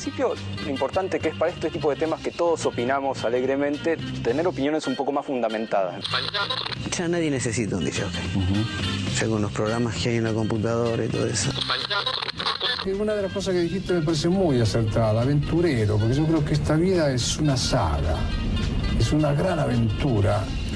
En principio, lo importante que es para este tipo de temas que todos opinamos alegremente, tener opiniones un poco más fundamentadas. Ya nadie necesita un DJ. Ya con los programas que hay en la computadora y todo eso. Una de las cosas que dijiste me parece muy acertada, aventurero, porque yo creo que esta vida es una saga, es una gran aventura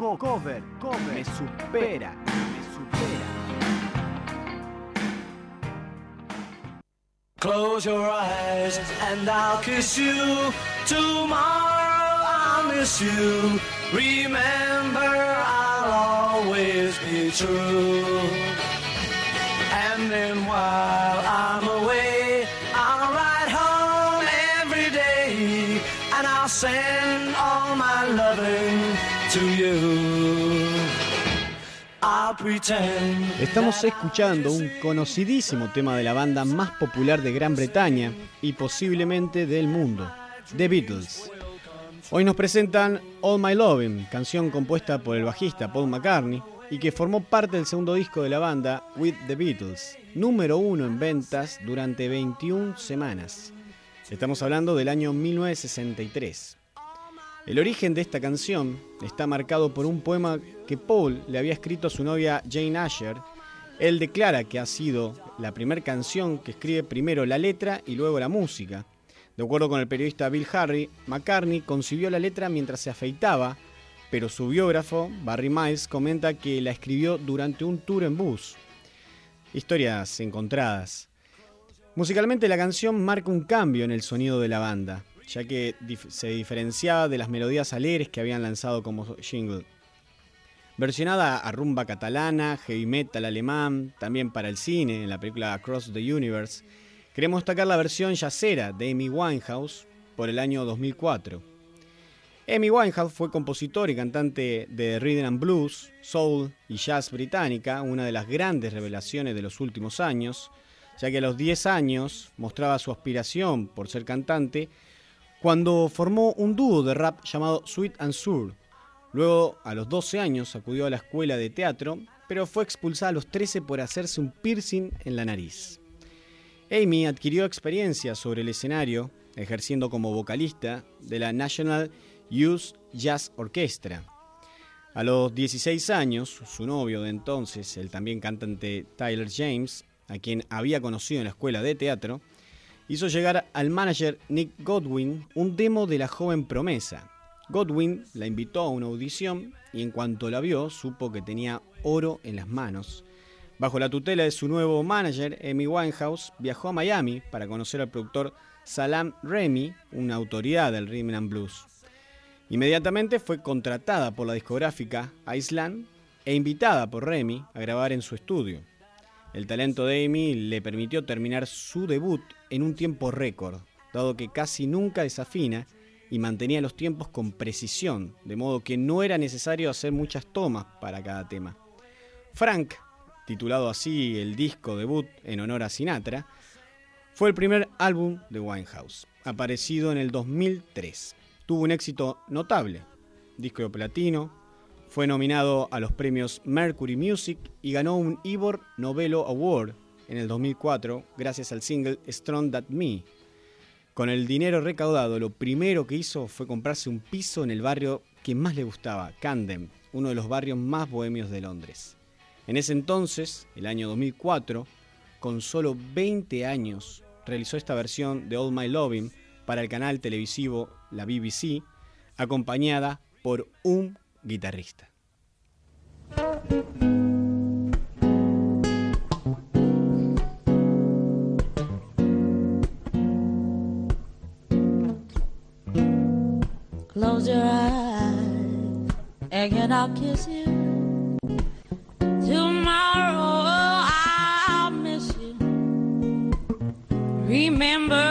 Co cover, cover, me supera, me supera. Close your eyes and I'll kiss you. Tomorrow I'll miss you. Remember, I'll always be true. And then while I'm away, I'll ride home every day. And I'll send all my loving Estamos escuchando un conocidísimo tema de la banda más popular de Gran Bretaña y posiblemente del mundo, The Beatles. Hoy nos presentan All My Loving, canción compuesta por el bajista Paul McCartney y que formó parte del segundo disco de la banda With the Beatles, número uno en ventas durante 21 semanas. Estamos hablando del año 1963. El origen de esta canción está marcado por un poema que Paul le había escrito a su novia Jane Asher. Él declara que ha sido la primera canción que escribe primero la letra y luego la música. De acuerdo con el periodista Bill Harry, McCartney concibió la letra mientras se afeitaba, pero su biógrafo, Barry Miles, comenta que la escribió durante un tour en bus. Historias encontradas. Musicalmente la canción marca un cambio en el sonido de la banda, ya que se diferenciaba de las melodías alegres que habían lanzado como jingle. Versionada a rumba catalana, heavy metal alemán, también para el cine, en la película Across the Universe, queremos destacar la versión yacera de Amy Winehouse por el año 2004. Amy Winehouse fue compositor y cantante de rhythm and blues, soul y jazz británica, una de las grandes revelaciones de los últimos años, ya que a los 10 años mostraba su aspiración por ser cantante cuando formó un dúo de rap llamado Sweet and Sour. Luego, a los 12 años, acudió a la escuela de teatro, pero fue expulsada a los 13 por hacerse un piercing en la nariz. Amy adquirió experiencia sobre el escenario, ejerciendo como vocalista de la National Youth Jazz Orchestra. A los 16 años, su novio de entonces, el también cantante Tyler James, a quien había conocido en la escuela de teatro, hizo llegar al manager Nick Godwin un demo de la joven promesa. Godwin la invitó a una audición y en cuanto la vio supo que tenía oro en las manos. Bajo la tutela de su nuevo manager, Amy Winehouse, viajó a Miami para conocer al productor Salam Remy, una autoridad del rhythm and blues. Inmediatamente fue contratada por la discográfica Island e invitada por Remy a grabar en su estudio. El talento de Amy le permitió terminar su debut en un tiempo récord, dado que casi nunca desafina y mantenía los tiempos con precisión, de modo que no era necesario hacer muchas tomas para cada tema. Frank, titulado así el disco debut en honor a Sinatra, fue el primer álbum de Winehouse, aparecido en el 2003 tuvo un éxito notable. Disco de platino, fue nominado a los premios Mercury Music y ganó un Ivor Novello Award en el 2004 gracias al single Strong That Me. Con el dinero recaudado, lo primero que hizo fue comprarse un piso en el barrio que más le gustaba, Camden, uno de los barrios más bohemios de Londres. En ese entonces, el año 2004, con solo 20 años, realizó esta versión de All My Loving para el canal televisivo la BBC, acompañada por un guitarrista. Close your eyes and I'll kiss you. Tomorrow I'll miss you. Remember.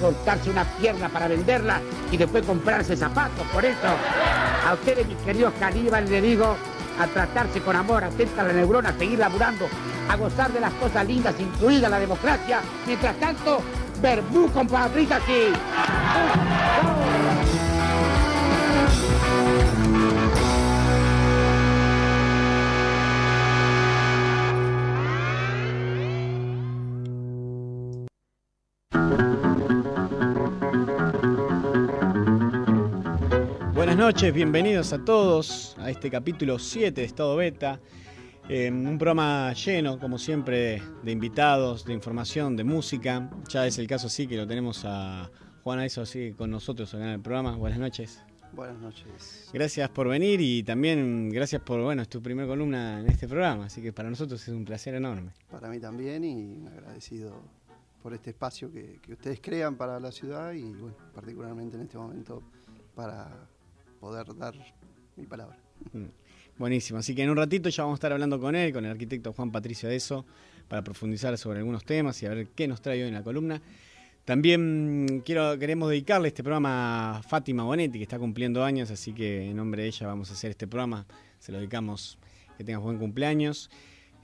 Cortarse una pierna para venderla y después comprarse zapatos. Por eso, a ustedes, mis queridos caníbales, les digo, a tratarse con amor, atenta a la neurona, a seguir laburando, a gozar de las cosas lindas, incluida la democracia. Mientras tanto, verbú con paprika aquí. Noches, bienvenidos a todos a este capítulo 7 de Estado Beta. Eh, un programa lleno, como siempre, de invitados, de información, de música. Ya es el caso así que lo tenemos a Juan Aizo así con nosotros acá en el programa. Buenas noches. Buenas noches. Gracias por venir y también gracias por, bueno, es tu primera columna en este programa, así que para nosotros es un placer enorme. Para mí también y agradecido por este espacio que, que ustedes crean para la ciudad y bueno, particularmente en este momento para poder dar mi palabra. Mm. Buenísimo, así que en un ratito ya vamos a estar hablando con él, con el arquitecto Juan Patricio Adeso, para profundizar sobre algunos temas y a ver qué nos trae hoy en la columna. También mm, quiero, queremos dedicarle este programa a Fátima Bonetti, que está cumpliendo años, así que en nombre de ella vamos a hacer este programa. Se lo dedicamos, que tengas buen cumpleaños.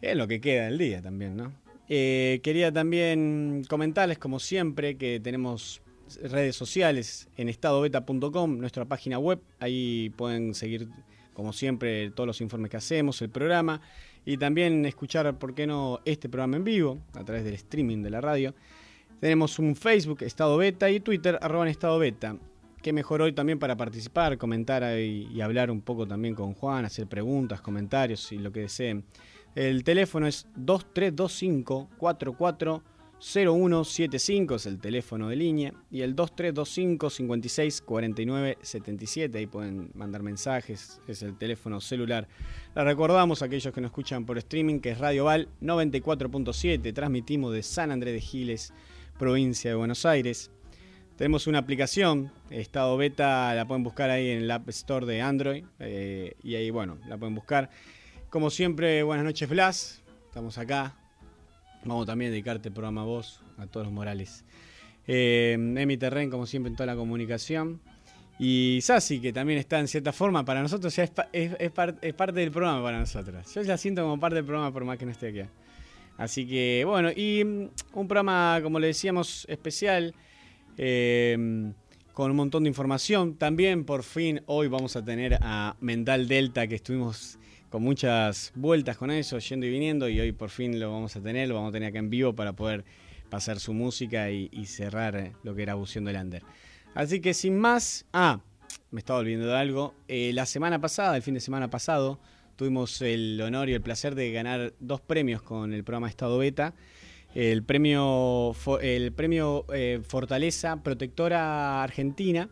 Es lo que queda del día también, ¿no? Eh, quería también comentarles, como siempre, que tenemos redes sociales en estadobeta.com, nuestra página web. Ahí pueden seguir, como siempre, todos los informes que hacemos, el programa y también escuchar, ¿por qué no?, este programa en vivo a través del streaming de la radio. Tenemos un Facebook, Estado Beta, y Twitter, arroba en Estado Beta. Qué mejor hoy también para participar, comentar y, y hablar un poco también con Juan, hacer preguntas, comentarios y lo que deseen. El teléfono es 2325 44 0175 es el teléfono de línea y el 2325 56 49 77 ahí pueden mandar mensajes, es el teléfono celular. La recordamos a aquellos que nos escuchan por streaming que es Radio Val 94.7, transmitimos de San Andrés de Giles, provincia de Buenos Aires. Tenemos una aplicación, estado beta, la pueden buscar ahí en el App Store de Android eh, y ahí bueno, la pueden buscar. Como siempre, buenas noches Blas, estamos acá Vamos también a dedicarte el programa a vos, a todos los Morales. Eh, Emi Terren, como siempre, en toda la comunicación. Y Sasi, que también está en cierta forma para nosotros, ya es, es, parte del programa para nosotros. Yo la siento como parte del programa por más que no esté aquí. Así que, bueno, y mm, un programa, como le decíamos, especial, eh, con un montón de información. También, por fin, hoy vamos a tener a Mental Delta, que estuvimos con muchas vueltas con eso, yendo y viniendo, y hoy por fin lo vamos a tener, lo vamos a tener acá en vivo para poder pasar su música y, cerrar lo que era Bución del Lander. Así que sin más, ah, me estaba olvidando de algo, eh, la semana pasada, el fin de semana pasado, tuvimos el honor y el placer de ganar dos premios con el programa Estado Beta. El premio, el premio eh, Fortaleza Protectora Argentina,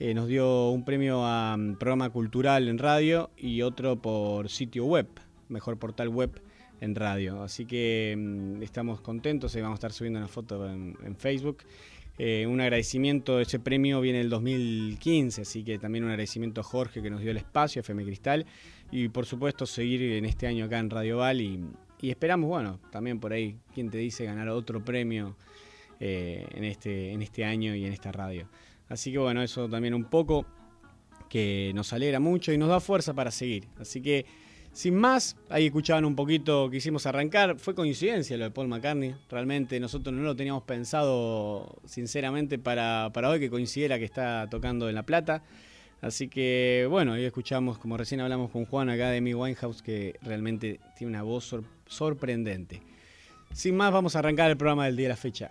eh, nos dio un premio a mm, programa cultural en radio y otro por sitio web, mejor portal web en radio. Así que mm, estamos contentos y vamos a estar subiendo una foto en, Facebook. Eh, un agradecimiento, ese premio viene del 2015, así que también un agradecimiento a Jorge que nos dio el espacio, FM Cristal, y por supuesto seguir en este año acá en Radio Val y, esperamos, bueno, también por ahí, quien te dice ganar otro premio eh, en, este, en este año y en esta radio. Así que bueno, eso también un poco que nos alegra mucho y nos da fuerza para seguir. Así que sin más, ahí escuchaban un poquito que hicimos arrancar. Fue coincidencia lo de Paul McCartney. Realmente nosotros no lo teníamos pensado, sinceramente, para, para hoy que coincidiera que está tocando en La Plata. Así que bueno, ahí escuchamos, como recién hablamos con Juan acá de Mi Winehouse, que realmente tiene una voz sorprendente. Sin más, vamos a arrancar el programa del día de la fecha.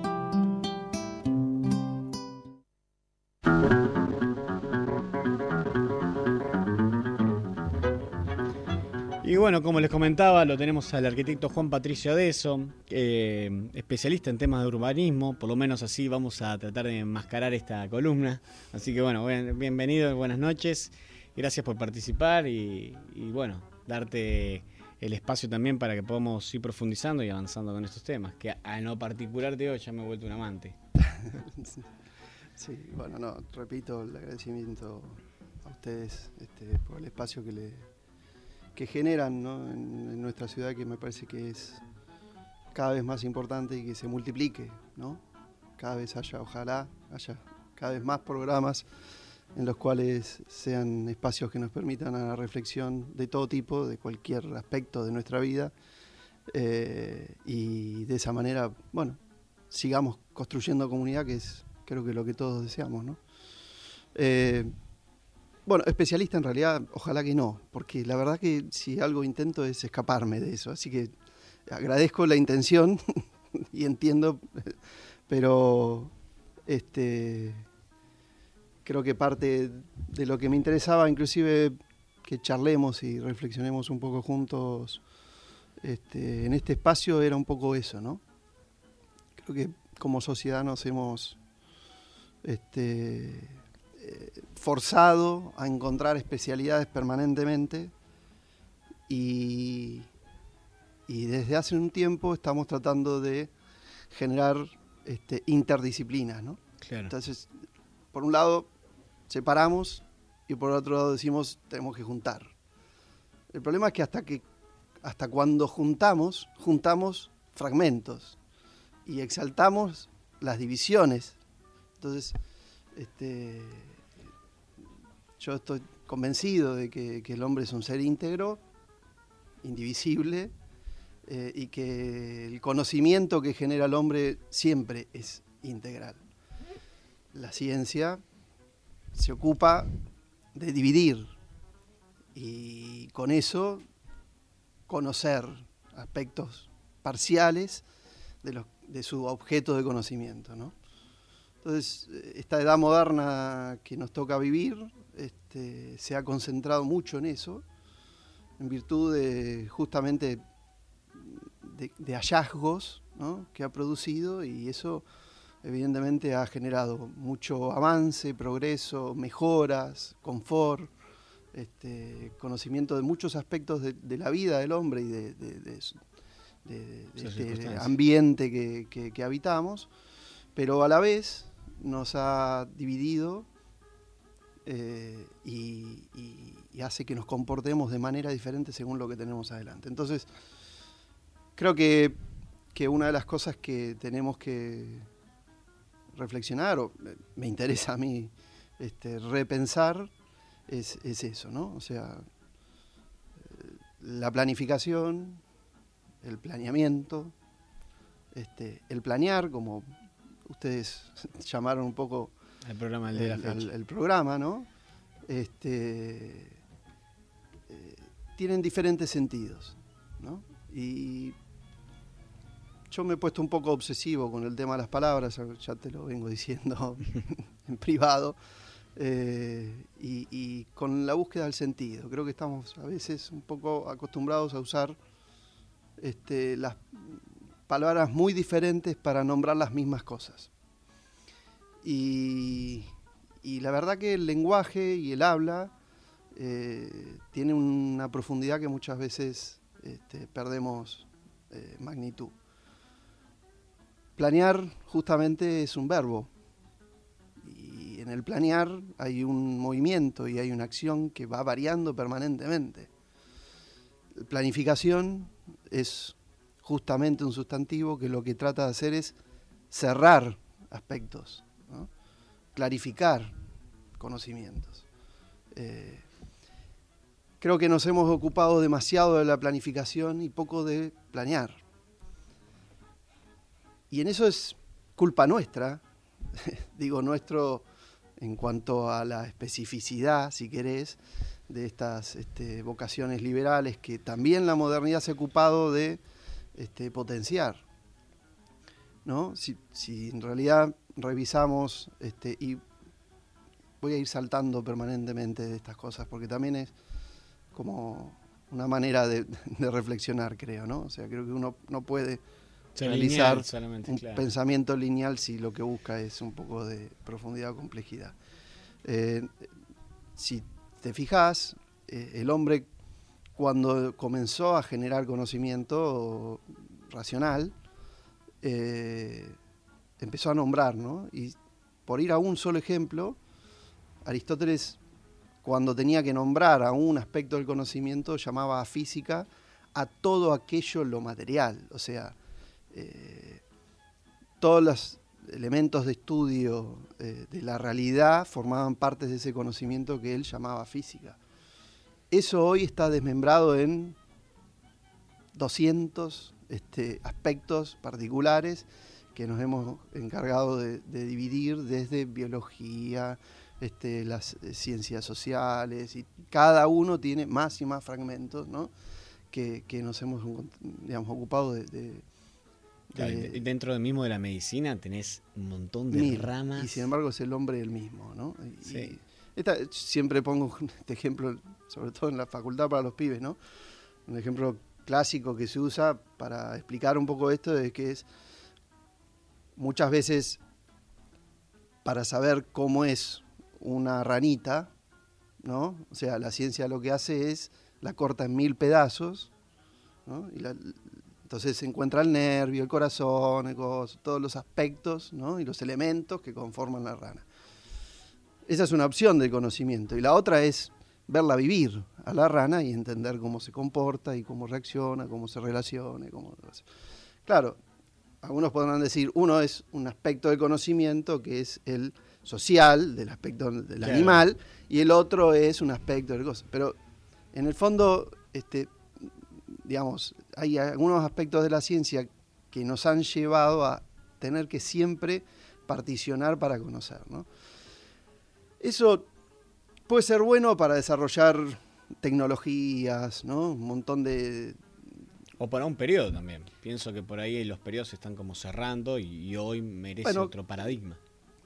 Bueno, como les comentaba, lo tenemos al arquitecto Juan Patricio Adeso, eh, especialista en temas de urbanismo, por lo menos así vamos a tratar de enmascarar esta columna. Así que bueno, bienvenido, buenas noches, gracias por participar y, bueno, darte el espacio también para que podamos ir profundizando y avanzando con estos temas, que a no particular de hoy ya me he vuelto un amante. sí, bueno, no, repito el agradecimiento a ustedes este, por el espacio que le que generan en, nuestra ciudad que me parece que es cada vez más importante y que se multiplique, ¿no? Cada vez haya, ojalá, haya cada vez más programas en los cuales sean espacios que nos permitan a la reflexión de todo tipo, de cualquier aspecto de nuestra vida, eh, y de esa manera, bueno, sigamos construyendo comunidad, que es creo que lo que todos deseamos, ¿no? Eh, bueno, especialista en realidad, ojalá que no, porque la verdad que si algo intento es escaparme de eso, así que agradezco la intención y entiendo, pero este creo que parte de lo que me interesaba, inclusive que charlemos y reflexionemos un poco juntos este, en este espacio, era un poco eso, ¿no? Creo que como sociedad nos hemos este, eh, forzado a encontrar especialidades permanentemente y, y, desde hace un tiempo estamos tratando de generar este, interdisciplinas, ¿no? Entonces, por un lado, separamos y por otro lado decimos tenemos que juntar. El problema es que hasta que hasta cuando juntamos, juntamos fragmentos y exaltamos las divisiones. Entonces, este, yo estoy convencido de que, el hombre es un ser íntegro, indivisible, eh, y que el conocimiento que genera el hombre siempre es integral. La ciencia se ocupa de dividir y con eso conocer aspectos parciales de, de su objeto de conocimiento. Entonces, esta edad moderna que nos toca vivir este, se ha concentrado mucho en eso, en virtud de justamente de, hallazgos que ha producido y eso evidentemente ha generado mucho avance, progreso, mejoras, confort, este, conocimiento de muchos aspectos de, la vida del hombre y de, este ambiente que, habitamos, pero a la vez nos ha dividido eh, y, hace que nos comportemos de manera diferente según lo que tenemos adelante. Entonces, creo que una de las cosas que tenemos que reflexionar, o me interesa a mí este, repensar, es, eso, ¿no? O sea, eh, la planificación, el planeamiento, este, el planear, como ustedes llamaron un poco el programa, el, programa ¿no? Este, eh, tienen diferentes sentidos, ¿no? Y yo me he puesto un poco obsesivo con el tema de las palabras, ya te lo vengo diciendo en privado, eh, y, con la búsqueda del sentido. Creo que estamos a veces un poco acostumbrados a usar este, las palabras muy diferentes para nombrar las mismas cosas. Y, la verdad que el lenguaje y el habla eh, tiene una profundidad que muchas veces este, perdemos eh, magnitud. Planear justamente es un verbo. Y en el planear hay un movimiento y hay una acción que va variando permanentemente. Planificación es justamente un sustantivo que lo que trata de hacer es cerrar aspectos, clarificar conocimientos. Eh, creo que nos hemos ocupado demasiado de la planificación y poco de planear. Y en eso es culpa nuestra, digo nuestro en cuanto a la especificidad, si querés, de estas este, vocaciones liberales que también la modernidad se ha ocupado de este, potenciar. ¿no? Si, en realidad revisamos, este, y voy a ir saltando permanentemente de estas cosas, porque también es como una manera de, de reflexionar, creo, ¿no? O sea, creo que uno no puede realizar un pensamiento lineal si lo que busca es un poco de profundidad o complejidad. Eh, si te fijas, eh, el hombre cuando comenzó a generar conocimiento racional, eh, empezó a nombrar, ¿no? Y por ir a un solo ejemplo, Aristóteles, cuando tenía que nombrar a un aspecto del conocimiento, llamaba a física a todo aquello lo material, o sea, eh, todos los elementos de estudio eh, de la realidad formaban parte de ese conocimiento que él llamaba física. Eso hoy está desmembrado en 200 este, aspectos particulares que nos hemos encargado de, dividir desde biología, este, las eh, ciencias sociales, y cada uno tiene más y más fragmentos que, nos hemos digamos, ocupado de... dentro del mismo de la medicina tenés un montón de ramas. Y sin embargo es el hombre el mismo. ¿no? siempre pongo este ejemplo, sobre todo en la facultad para los pibes, ¿no? un ejemplo clásico que se usa para explicar un poco esto es que es muchas veces para saber cómo es una ranita, ¿no? O sea, la ciencia lo que hace es la corta en mil pedazos, ¿no? Y entonces se encuentra el nervio, el corazón, todos los aspectos ¿no? y los elementos que conforman la rana. Esa es una opción del conocimiento. Y la otra es verla vivir a la rana y entender cómo se comporta y cómo reacciona, cómo se relaciona. Cómo... Claro, algunos podrán decir, uno es un aspecto del conocimiento que es el social, del aspecto del animal, y el otro es un aspecto del cosa. Pero en el fondo, este, digamos, hay algunos aspectos de la ciencia que nos han llevado a tener que siempre particionar para conocer. ¿no? Eso puede ser bueno para desarrollar tecnologías, ¿no? Un montón de... O para un periodo también. Pienso que por ahí los periodos se están como cerrando y, hoy merece otro paradigma.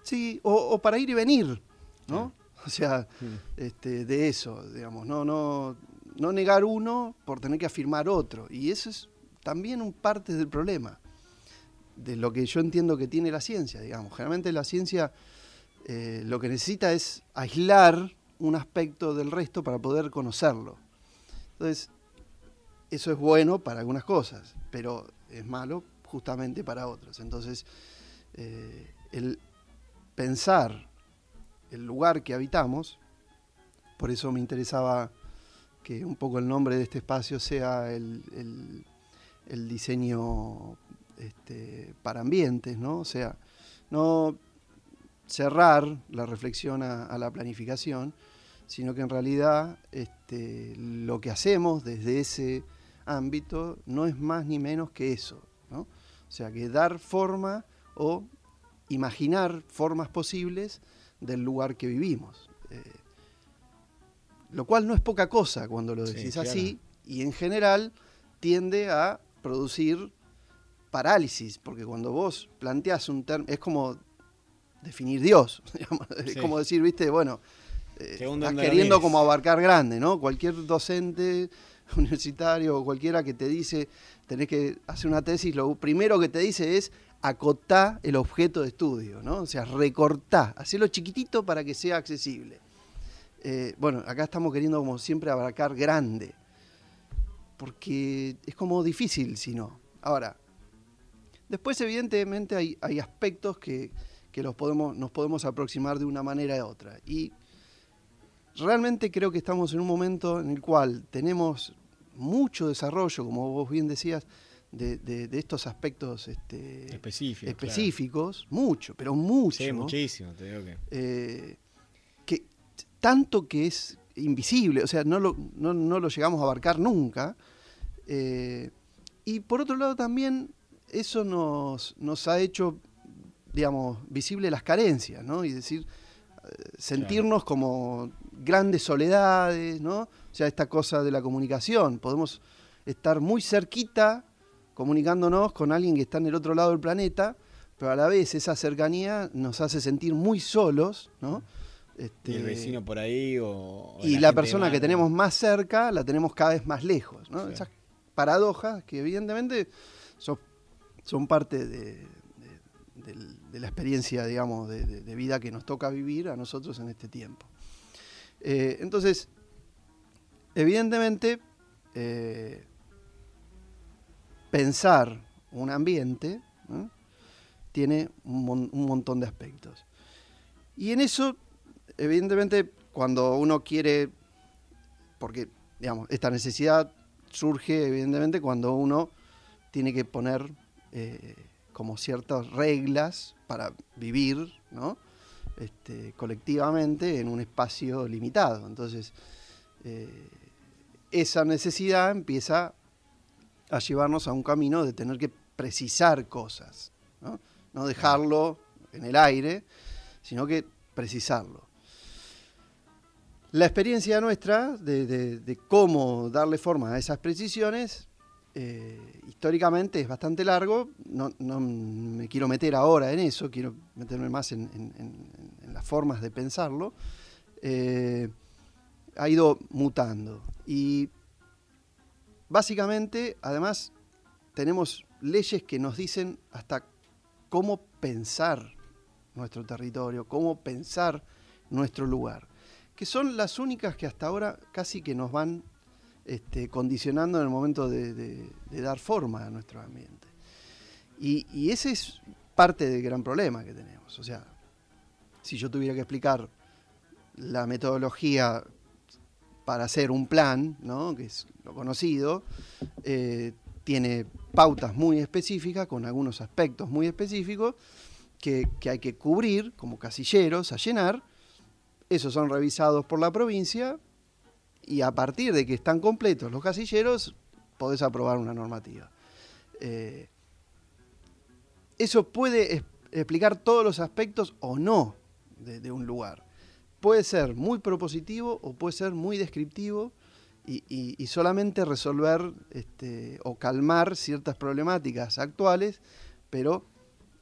Sí, o, para ir y venir, ¿no? O sea, este, de eso, digamos, no, no, no negar uno por tener que afirmar otro. Y eso es también un parte del problema, de lo que yo entiendo que tiene la ciencia, digamos. Generalmente la ciencia eh, lo que necesita es aislar un aspecto del resto para poder conocerlo. Entonces, eso es bueno para algunas cosas, pero es malo justamente para otras. Entonces, eh, el pensar el lugar que habitamos, por eso me interesaba que un poco el nombre de este espacio sea el, diseño este, para ambientes, ¿no? O sea, no cerrar la reflexión a, la planificación, sino que en realidad este, lo que hacemos desde ese ámbito no es más ni menos que eso. ¿no? O sea, que dar forma o imaginar formas posibles del lugar que vivimos. Eh, lo cual no es poca cosa cuando lo decís así y en general tiende a producir parálisis, porque cuando vos planteás un término, es como definir Dios. Es como decir, viste, bueno, eh, estás queriendo como abarcar grande, ¿no? Cualquier docente universitario o cualquiera que te dice, tenés que hacer una tesis, lo primero que te dice es acotá el objeto de estudio, ¿no? O sea, recortá, hacerlo chiquitito para que sea accesible. Eh, bueno, acá estamos queriendo como siempre abarcar grande, porque es como difícil si no. Ahora, después evidentemente hay, hay aspectos que, que los podemos, nos podemos aproximar de una manera u otra. Y realmente creo que estamos en un momento en el cual tenemos mucho desarrollo, como vos bien decías, de, estos aspectos este, específicos, mucho, pero mucho. Sí, muchísimo, te digo que. Eh, que tanto que es invisible, o sea, no lo, no, lo llegamos a abarcar nunca. Eh, y por otro lado también eso nos, nos ha hecho digamos, visible las carencias, ¿no? Y decir, eh, sentirnos como grandes soledades, ¿no? O sea, esta cosa de la comunicación, podemos estar muy cerquita comunicándonos con alguien que está en el otro lado del planeta, pero a la vez esa cercanía nos hace sentir muy solos, ¿no? Este, y el vecino por ahí o... y la, persona que tenemos más cerca la tenemos cada vez más lejos, ¿no? Esas paradojas que evidentemente son, son parte de, de la experiencia, digamos, de, vida que nos toca vivir a nosotros en este tiempo. Eh, entonces, evidentemente, eh, pensar un ambiente tiene un, montón de aspectos. Y en eso, evidentemente, cuando uno quiere, porque, digamos, esta necesidad surge, evidentemente, cuando uno tiene que poner eh, como ciertas reglas para vivir, ¿no? Este, colectivamente en un espacio limitado. Entonces, eh, esa necesidad empieza a llevarnos a un camino de tener que precisar cosas, no, no dejarlo en el aire, sino que precisarlo. La experiencia nuestra de, cómo darle forma a esas precisiones, eh, históricamente es bastante largo, no, me quiero meter ahora en eso, quiero meterme más en, las formas de pensarlo, eh, ha ido mutando. Y básicamente, además, tenemos leyes que nos dicen hasta cómo pensar nuestro territorio, cómo pensar nuestro lugar, que son las únicas que hasta ahora casi que nos van este, condicionando en el momento de, dar forma a nuestro ambiente. Y, ese es parte del gran problema que tenemos. O sea, si yo tuviera que explicar la metodología para hacer un plan, ¿no? que es lo conocido, eh, tiene pautas muy específicas, con algunos aspectos muy específicos, que, hay que cubrir como casilleros a llenar. Esos son revisados por la provincia y a partir de que están completos los casilleros, podés aprobar una normativa. Eh, eso puede explicar todos los aspectos o no de, un lugar. Puede ser muy propositivo o puede ser muy descriptivo y, solamente resolver este, o calmar ciertas problemáticas actuales, pero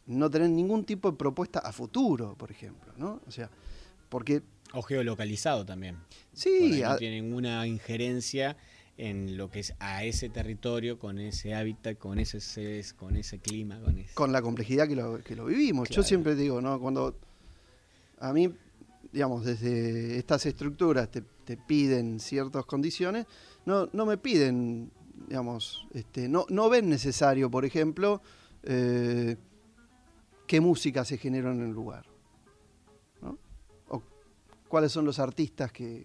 no tener ningún tipo de propuesta a futuro, por ejemplo, ¿no? O sea, porque... O geolocalizado también. Sí. No tiene ninguna injerencia en lo que es a ese territorio, con ese hábitat, con ese sedes, con ese clima, con ese... Con la complejidad que lo, que lo vivimos. Yo siempre digo, ¿no? Cuando a mí, digamos, desde estas estructuras te, piden ciertas condiciones, no, no me piden, digamos, este, no, no ven necesario, por ejemplo, eh, qué música se generó en el lugar. Cuáles son los artistas que.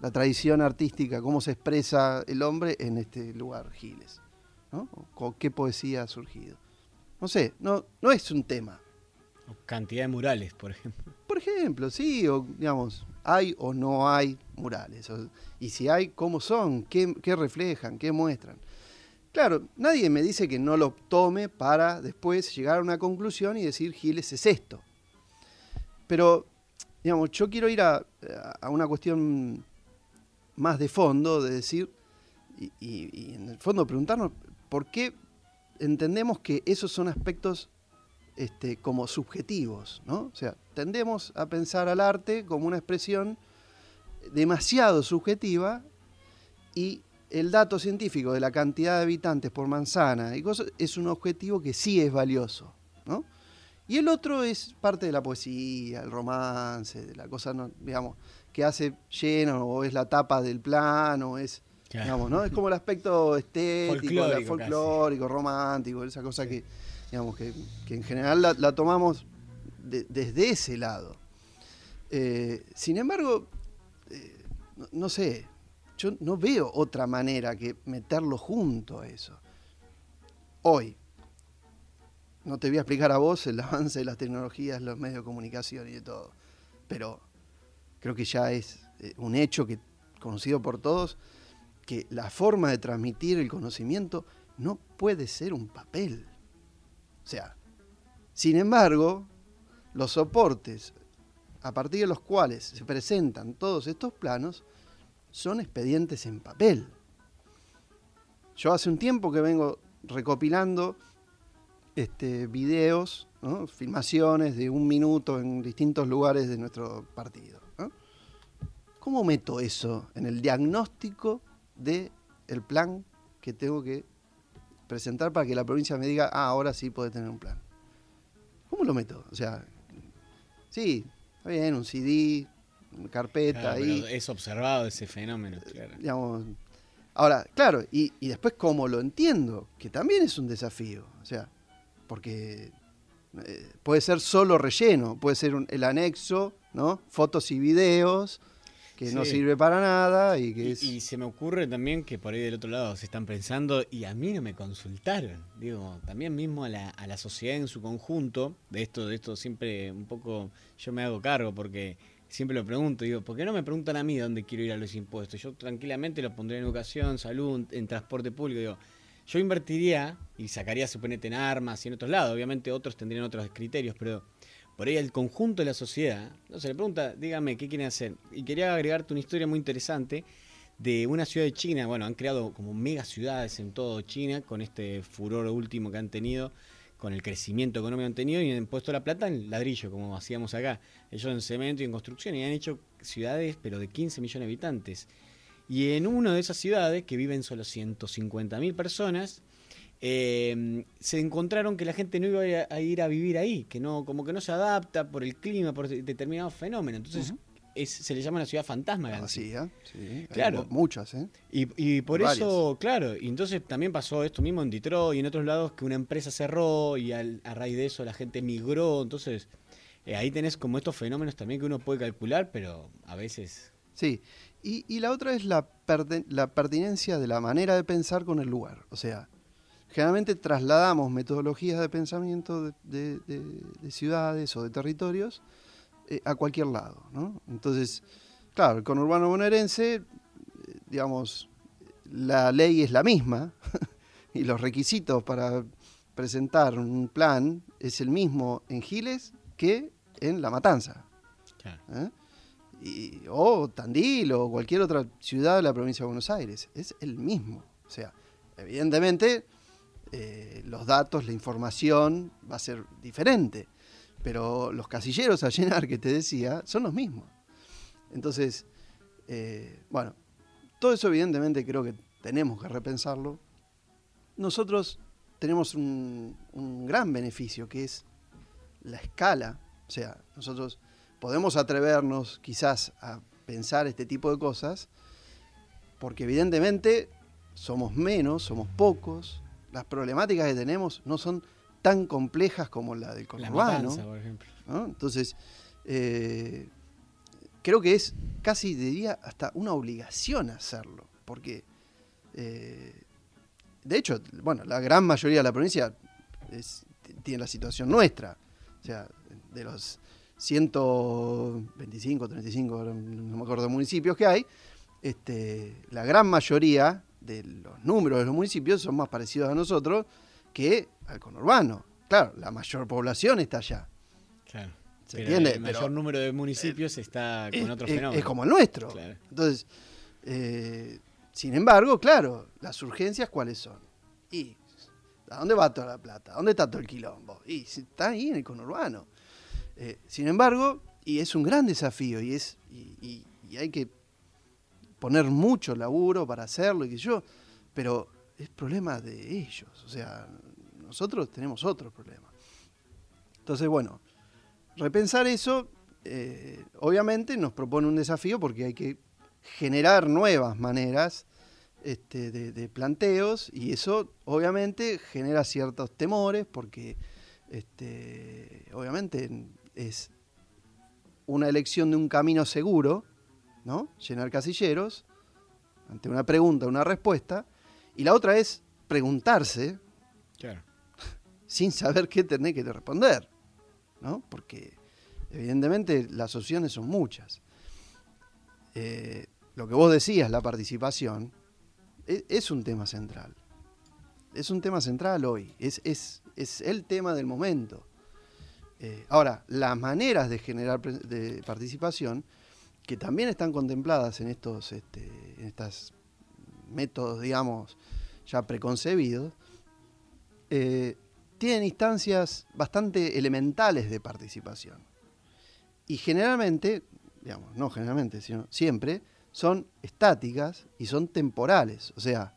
la tradición artística, cómo se expresa el hombre en este lugar, Giles. qué poesía ha surgido. No sé, no, no es un tema. O cantidad de murales, por ejemplo. Por ejemplo, sí, o digamos, hay o no hay murales. y si hay, ¿cómo son? ¿Qué, ¿Qué reflejan? ¿Qué muestran? Claro, nadie me dice que no lo tome para después llegar a una conclusión y decir Giles es esto. Pero, digamos, yo quiero ir a, una cuestión más de fondo, de decir, y, en el fondo preguntarnos por qué entendemos que esos son aspectos este, como subjetivos, ¿no? O sea, tendemos a pensar al arte como una expresión demasiado subjetiva y el dato científico de la cantidad de habitantes por manzana y cosas, es un objetivo que sí es valioso, ¿no? Y el otro es parte de la poesía, el romance, de la cosa, digamos, que hace lleno, o es la tapa del plano, es, digamos, ¿no? Es como el aspecto estético, folclórico, romántico, esa cosa que, digamos, que, en general la, tomamos desde ese lado. Eh, sin embargo, eh, no sé, yo no veo otra manera que meterlo junto a eso. Hoy, no te voy a explicar a vos el avance de las tecnologías, los medios de comunicación y de todo, pero creo que ya es eh, un hecho que conocido por todos que la forma de transmitir el conocimiento no puede ser un papel. O sea, sin embargo, los soportes a partir de los cuales se presentan todos estos planos son expedientes en papel. Yo hace un tiempo que vengo recopilando este, videos, filmaciones de un minuto en distintos lugares de nuestro partido. ¿Cómo meto eso en el diagnóstico del el plan que tengo que presentar para que la provincia me diga, ah, ahora sí puede tener un plan? ¿Cómo lo meto? O sea, sí, está bien, un CD, carpeta ahí. Es observado ese fenómeno, claro. Digamos, Ahora, claro, y, y después cómo lo entiendo, que también es un desafío. O sea, porque eh, puede ser solo relleno, puede ser un- el anexo, ¿no? Fotos y videos, que no sirve para nada y que Y, es... y se me ocurre también que por ahí del otro lado se están pensando y a mí no me consultaron. Digo, también mismo a la, a la sociedad en su conjunto, de esto, de esto siempre un poco yo me hago cargo porque siempre lo pregunto, digo, ¿por qué no me preguntan a mí dónde quiero ir a los impuestos? Yo tranquilamente lo pondría en educación, salud, en transporte público, digo, yo invertiría y sacaría, suponete, en armas y en otros lados. Obviamente otros tendrían otros criterios, pero por ahí el conjunto de la sociedad, no se le pregunta, dígame, ¿qué quieren hacer? Y quería agregarte una historia muy interesante de una ciudad de China. Bueno, han creado como mega ciudades en todo China con este furor último que han tenido, con el crecimiento económico que han tenido y han puesto la plata en ladrillo, como hacíamos acá. Ellos en cemento y en construcción y han hecho ciudades, pero de 15 millones de habitantes. Y en una de esas ciudades, que viven solo 150.000 personas, eh, se encontraron que la gente no iba a ir a, a ir a vivir ahí, que no, como que no se adapta por el clima, por determinados fenómenos. Entonces, es, se le llama una ciudad fantasma. Así, ¿eh? Sí, Claro. mu- muchas, ¿eh? Y, y por Varias. eso, claro, y entonces también pasó esto mismo en Detroit y en otros lados que una empresa cerró y al- a raíz de eso la gente migró. Entonces, eh, ahí tenés como estos fenómenos también que uno puede calcular, pero a veces Sí, y, y la otra es la, perde- la pertinencia de la manera de pensar con el lugar. O sea, generalmente trasladamos metodologías de pensamiento de, de- de- de ciudades o de territorios eh, a cualquier lado. ¿no? Entonces, claro, el conurbano bonaerense, eh, digamos, la ley es la misma y los requisitos para presentar un plan es el mismo en Giles que en La Matanza. ¿eh? Y- o Tandil o cualquier otra ciudad de la provincia de Buenos Aires. Es el mismo. O sea, evidentemente eh, los datos, la información va a ser diferente, pero los casilleros a llenar que te decía son los mismos. Entonces, eh, bueno, todo eso evidentemente creo que tenemos que repensarlo. Nosotros tenemos un, un gran beneficio que es la escala. O sea, nosotros podemos atrevernos quizás a pensar este tipo de cosas, porque evidentemente somos menos, somos pocos, las problemáticas que tenemos no son tan complejas como la del la conurbano. matanza, por ejemplo. ¿no? Entonces, eh, creo que es casi, diría, hasta una obligación hacerlo, porque, eh, de hecho, bueno, la gran mayoría de la provincia es- tiene la situación nuestra, o sea, de los 125, 35, ahora no me acuerdo, municipios que hay, este, la gran mayoría de los números de los municipios son más parecidos a nosotros que al conurbano. Claro, la mayor población está allá. Claro. ¿Se Pero entiende? El mayor Pero- número de municipios está con otros es- fenómenos. es como el nuestro. Claro. Entonces, eh, sin embargo, claro, las urgencias cuáles son. Y ¿a dónde va toda la plata? ¿A dónde está todo el quilombo? Y si está ahí en el conurbano. Eh, sin embargo, y es un gran desafío y es y, hay que poner mucho laburo para hacerlo y que yo, pero es problema de ellos, o sea, nosotros tenemos otros problemas. Entonces, bueno, repensar eso, eh, obviamente nos propone un desafío porque hay que generar nuevas maneras este, de, de planteos y eso obviamente genera ciertos temores porque este, obviamente es una elección de un camino seguro, ¿no? Llenar casilleros ante una pregunta, una respuesta, y la otra es preguntarse Claro. sin saber qué tener que responder, ¿no? Porque evidentemente las opciones son muchas. Eh, lo que vos decías, la participación, e- es, un tema central. Es un tema central hoy, es, es- es el tema del momento. Eh, ahora, las maneras de generar participación, que también están contempladas en estos este, en estas métodos, digamos, ya preconcebidos, eh, tienen instancias bastante elementales de participación. Y generalmente, digamos, no generalmente, sino siempre, son estáticas y son temporales. O sea,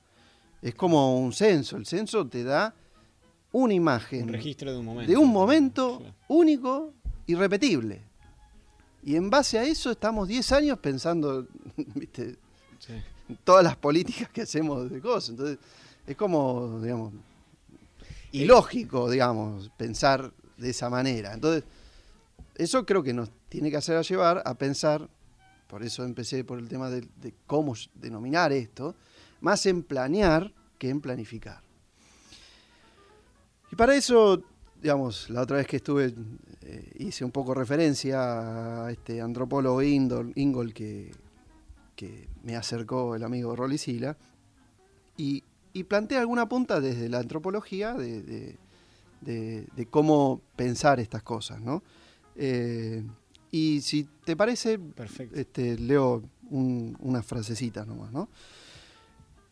es como un censo. El censo te da una imagen Un registro de un momento. de un momento único y repetible. Y en base a eso estamos 10 años pensando, ¿viste? todas las políticas que hacemos de cosas. Entonces, es como, digamos, ilógico, digamos, pensar de esa manera. Entonces, eso creo que nos tiene que hacer a llevar a pensar, por eso empecé por el tema de, de cómo denominar esto, más en planear que en planificar. Y para eso, digamos, la otra vez que estuve eh, hice un poco referencia a este antropólogo Ingol, que, que, me acercó el amigo Rolly Sila, y, y planteé alguna punta desde la antropología de, de, cómo pensar estas cosas, ¿no? Eh, y si te parece, Este, leo unas frasecitas nomás, ¿no?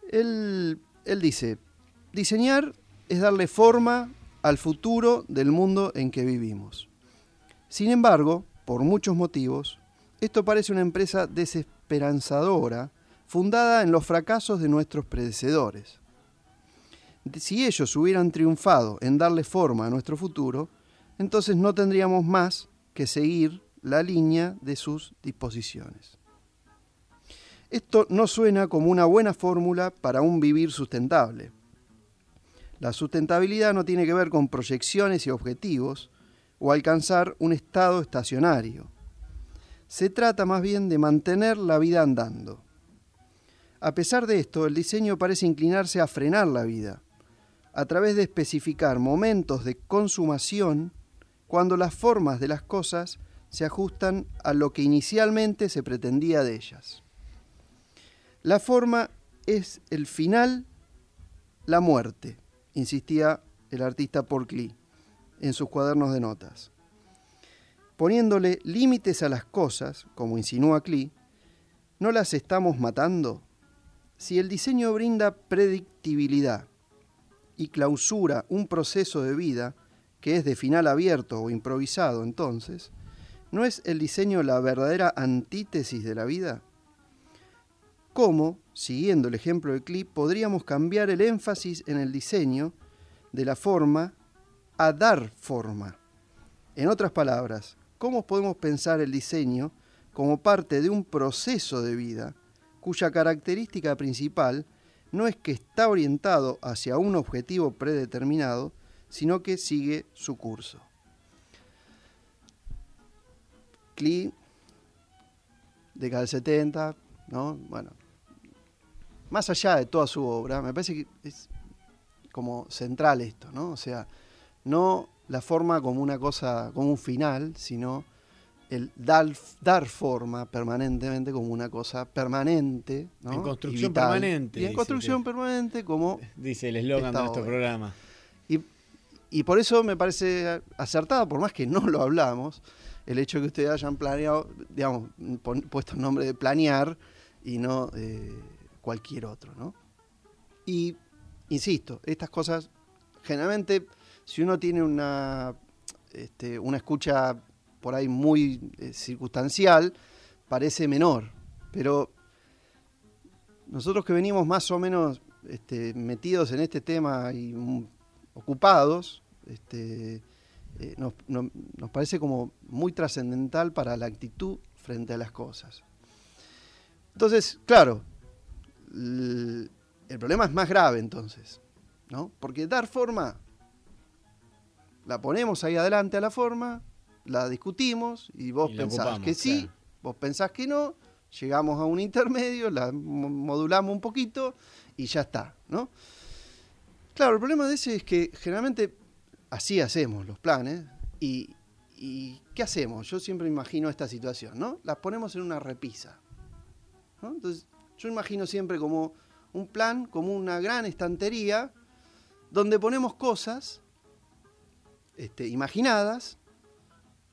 Él, él dice, diseñar es darle forma al futuro del mundo en que vivimos. Sin embargo, por muchos motivos, esto parece una empresa desesperanzadora fundada en los fracasos de nuestros predecesores. Si ellos hubieran triunfado en darle forma a nuestro futuro, entonces no tendríamos más que seguir la línea de sus disposiciones. Esto no suena como una buena fórmula para un vivir sustentable. La sustentabilidad no tiene que ver con proyecciones y objetivos o alcanzar un estado estacionario. Se trata más bien de mantener la vida andando. A pesar de esto, el diseño parece inclinarse a frenar la vida, a través de especificar momentos de consumación cuando las formas de las cosas se ajustan a lo que inicialmente se pretendía de ellas. La forma es el final, la muerte, insistía el artista Paul Klee en sus cuadernos de notas. Poniéndole límites a las cosas, como insinúa Klee, ¿no las estamos matando? Si el diseño brinda predictibilidad y clausura un proceso de vida que es de final abierto o improvisado entonces, ¿no es el diseño la verdadera antítesis de la vida? ¿Cómo, siguiendo el ejemplo de Klee, podríamos cambiar el énfasis en el diseño de la forma a dar forma? En otras palabras, ¿cómo podemos pensar el diseño como parte de un proceso de vida cuya característica principal no es que está orientado hacia un objetivo predeterminado, sino que sigue su curso? Klee, década del 70, ¿no? Bueno, más allá de toda su obra, me parece que es como central esto, ¿no? O sea, no la forma como una cosa, como un final, sino el dar, dar forma permanentemente como una cosa permanente. ¿no? En construcción permanente. Y en construcción permanente como... Dice el eslogan de nuestro programa. Y, y por eso me parece acertado, por más que no lo hablamos, el hecho de que ustedes hayan planeado, digamos, puesto el nombre de planear y no eh, cualquier otro, ¿no? Y, insisto, estas cosas, generalmente, si uno tiene una, este, una escucha por ahí muy eh, circunstancial, parece menor, pero nosotros que venimos más o menos este, metidos en este tema y ocupados, este, eh, nos, parece como muy trascendental para la actitud frente a las cosas. Entonces, claro, el, problema es más grave entonces, ¿no? Porque dar forma, la ponemos ahí adelante a la forma, la discutimos y vos pensás que sí, vos pensás que no, llegamos a un intermedio, la modulamos un poquito y ya está, ¿no? Claro, el problema de ese es que generalmente así hacemos los planes y, ¿qué hacemos? Yo siempre imagino esta situación, ¿no? Las ponemos en una repisa. Entonces, yo imagino siempre como un plan, como una gran estantería, donde ponemos cosas este, imaginadas,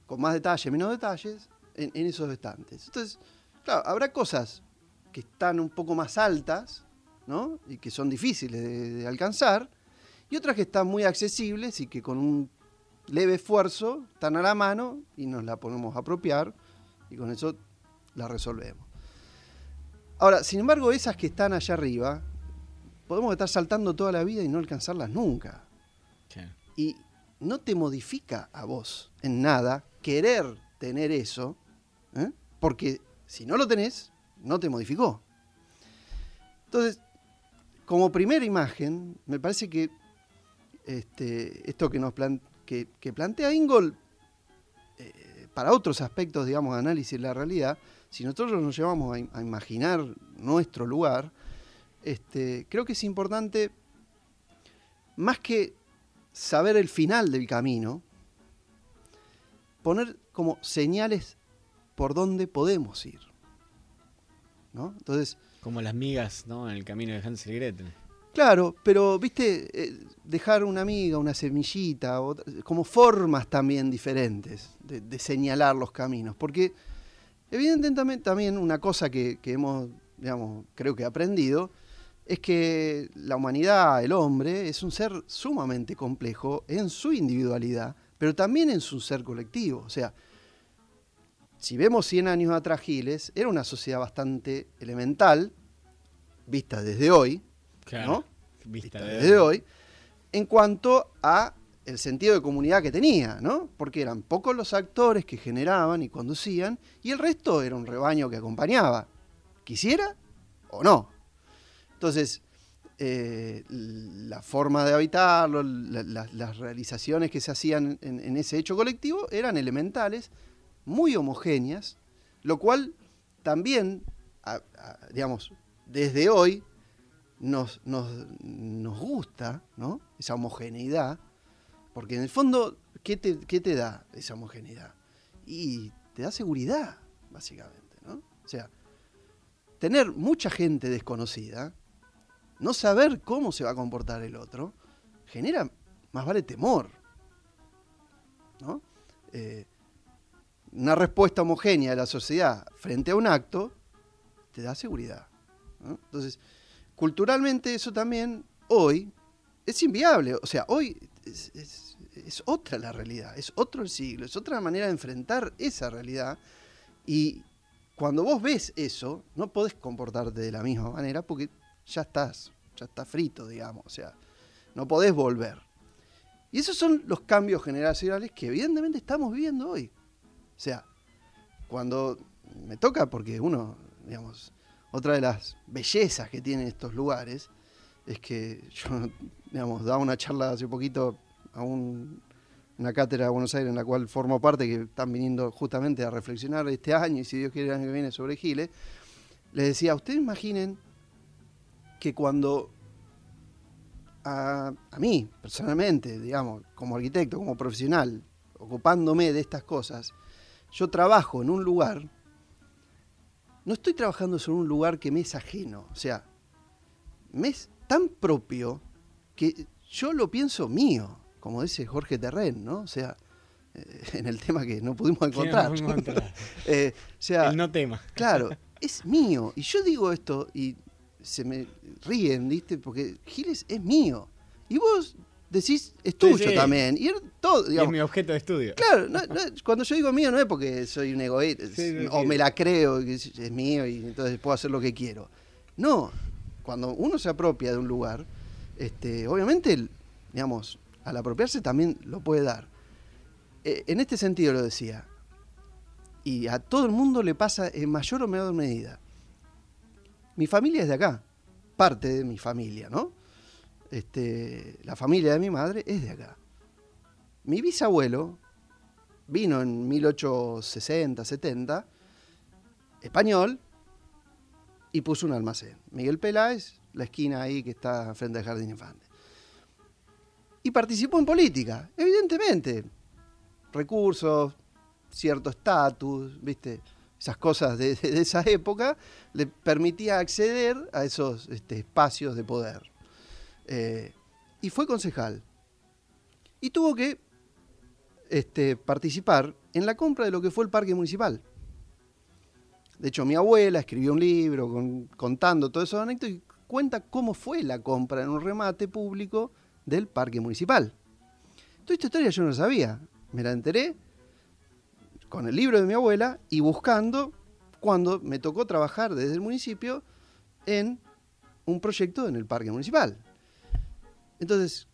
con más detalle, menos detalles, en, esos estantes. Entonces, claro, habrá cosas que están un poco más altas, ¿no? Y que son difíciles de alcanzar, y otras que están muy accesibles y que con un leve esfuerzo están a la mano y nos la podemos apropiar y con eso la resolvemos. Ahora, sin embargo, esas que están allá arriba, podemos estar saltando toda la vida y no alcanzarlas nunca. Y no te modifica a vos en nada querer tener eso, ¿eh? porque si no lo tenés, no te modificó. Entonces, como primera imagen, me parece que este, esto que, nos que, plantea Ingol, eh, para otros aspectos, digamos, de análisis de la realidad, si nosotros nos llevamos a, imaginar nuestro lugar, este, creo que es importante, más que saber el final del camino, poner como señales por dónde podemos ir. ¿no? Entonces, como las migas ¿no? en el camino de Hansel y Gretel. Claro, pero, viste, eh, dejar una amiga, una semillita, como formas también diferentes de, señalar los caminos. Porque, evidentemente, también una cosa que, que, hemos, digamos, creo que aprendido, es que la humanidad, el hombre, es un ser sumamente complejo en su individualidad, pero también en su ser colectivo. O sea, si vemos 100 años atrás Giles, era una sociedad bastante elemental, vista desde hoy, ¿no? Vista, desde hoy. en cuanto a el sentido de comunidad que tenía, ¿no? Porque eran pocos los actores que generaban y conducían, y el resto era un rebaño que acompañaba, quisiera o no. Entonces, eh, la forma de habitarlo, las realizaciones que se hacían en ese hecho colectivo eran elementales, muy homogéneas, lo cual también, digamos, desde hoy nos, nos, gusta ¿no? esa homogeneidad, porque en el fondo, ¿qué te, te da esa homogeneidad? Y te da seguridad, básicamente, ¿no? O sea, tener mucha gente desconocida, no saber cómo se va a comportar el otro, genera más vale temor, ¿no? Eh, una respuesta homogénea de la sociedad frente a un acto te da seguridad. Entonces, culturalmente eso también hoy es inviable. O sea, hoy es, otra la realidad, es otro el siglo, es otra manera de enfrentar esa realidad. Y cuando vos ves eso, no podés comportarte de la misma manera porque ya estás, ya está frito, digamos. O sea, no podés volver. Y esos son los cambios generacionales que evidentemente estamos viviendo hoy. O sea, cuando me toca, porque uno, digamos, otra de las bellezas que tienen estos lugares es que yo, daba una charla hace poquito a una cátedra de Buenos Aires en la cual formo parte, que están viniendo justamente a reflexionar este año y si Dios quiere el año que viene sobre Giles, les decía, ustedes imaginen que cuando a, a mí, personalmente, digamos, como arquitecto, como profesional, ocupándome de estas cosas, yo trabajo en un lugar, no estoy trabajando en un lugar que me es ajeno, o sea, me es tan propio que yo lo pienso mío, como dice Jorge Terren, ¿no? O sea, eh, en el tema que no pudimos encontrar. Eh, o sea, el no tema. Claro, es mío. Y yo digo esto y se me ríen, ¿viste? Porque Giles es mío. Y vos decís es tuyo también. Y, todo, es mi objeto de estudio. Claro, cuando yo digo mío no es porque soy un egoísta o me la creo que es mío y entonces puedo hacer lo que quiero. No, cuando uno se apropia de un lugar, este, obviamente, digamos, al apropiarse también lo puede dar. Eh, en este sentido lo decía. Y a todo el mundo le pasa en mayor o menor medida. Mi familia es de acá, parte de mi familia, ¿no? Este, la familia de mi madre es de acá. Mi bisabuelo vino en 1860, 70, español, y puso un almacén. Miguel Peláez, la esquina ahí que está frente al Jardín Infante. Y participó en política, evidentemente. Recursos, cierto estatus, ¿viste? Esas cosas de, esa época le permitía acceder a esos este, espacios de poder. Eh, y fue concejal. Y tuvo que este, participar en la compra de lo que fue el parque municipal. De hecho, mi abuela escribió un libro contando todo eso anécdotas y cuenta cómo fue la compra en un remate público del parque municipal. Toda esta historia yo no sabía. Me la enteré con el libro de mi abuela y buscando cuando me tocó trabajar desde el municipio en un proyecto en el parque municipal. Entonces,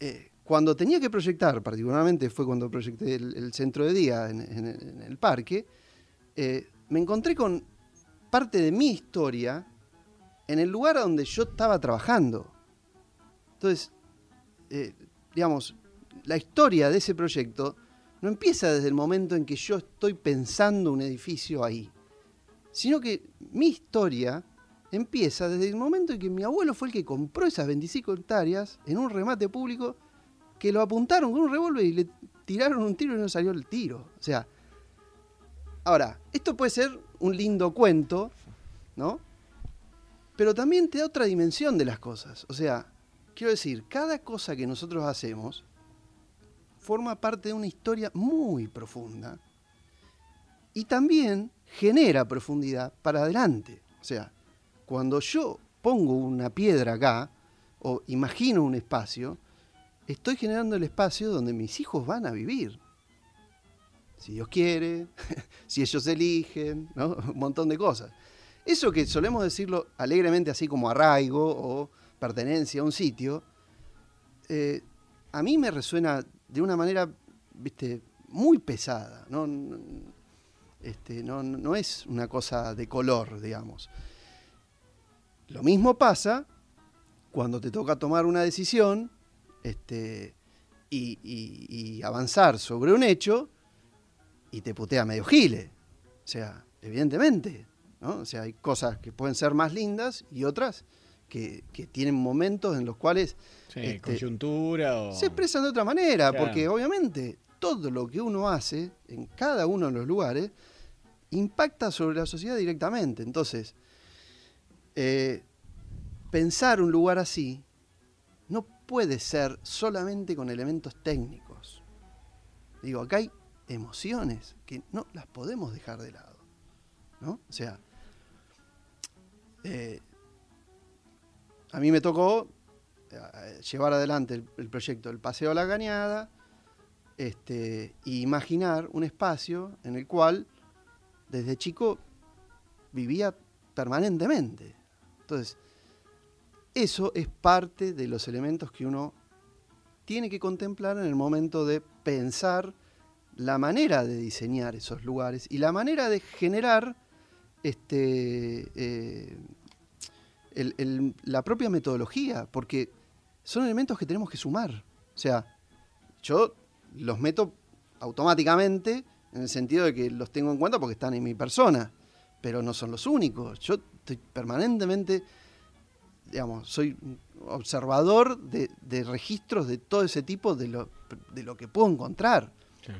eh, cuando tenía que proyectar, particularmente fue cuando proyecté el, centro de día en, el parque, eh, me encontré con parte de mi historia en el lugar donde yo estaba trabajando. Entonces, eh, digamos, la historia de ese proyecto no empieza desde el momento en que yo estoy pensando un edificio ahí, sino que mi historia empieza desde el momento en que mi abuelo fue el que compró esas 25 hectáreas en un remate público que lo apuntaron con un revólver y le tiraron un tiro y no salió el tiro. O sea, ahora, esto puede ser un lindo cuento, ¿no? Pero también te da otra dimensión de las cosas. O sea, quiero decir, cada cosa que nosotros hacemos forma parte de una historia muy profunda y también genera profundidad para adelante. O sea, cuando yo pongo una piedra acá o imagino un espacio, estoy generando el espacio donde mis hijos van a vivir. Si Dios quiere, si ellos eligen, ¿no? un montón de cosas. Eso que solemos decirlo alegremente así como arraigo o pertenencia a un sitio, eh, a mí me resuena de una manera, viste, muy pesada. ¿no? Este, no, no es una cosa de color, digamos. Lo mismo pasa cuando te toca tomar una decisión este, y, avanzar sobre un hecho y te putea medio gile. O sea, evidentemente. ¿No? O sea, hay cosas que pueden ser más lindas y otras que, tienen momentos en los cuales... Este, coyuntura o... Se expresan de otra manera, porque obviamente todo lo que uno hace en cada uno de los lugares impacta sobre la sociedad directamente. Entonces, eh, pensar un lugar así no puede ser solamente con elementos técnicos. Digo, acá hay emociones que no las podemos dejar de lado. ¿no? O sea, eh, a mí me tocó eh, llevar adelante el, proyecto del Paseo a la Cañada este, e imaginar un espacio en el cual desde chico vivía permanentemente. Entonces, eso es parte de los elementos que uno tiene que contemplar en el momento de pensar la manera de diseñar esos lugares y la manera de generar este, eh, la propia metodología, porque son elementos que tenemos que sumar. O sea, yo los meto automáticamente en el sentido de que los tengo en cuenta porque están en mi persona, pero no son los únicos. Yo estoy permanentemente, digamos, soy observador de, registros de todo ese tipo de lo, de lo que puedo encontrar,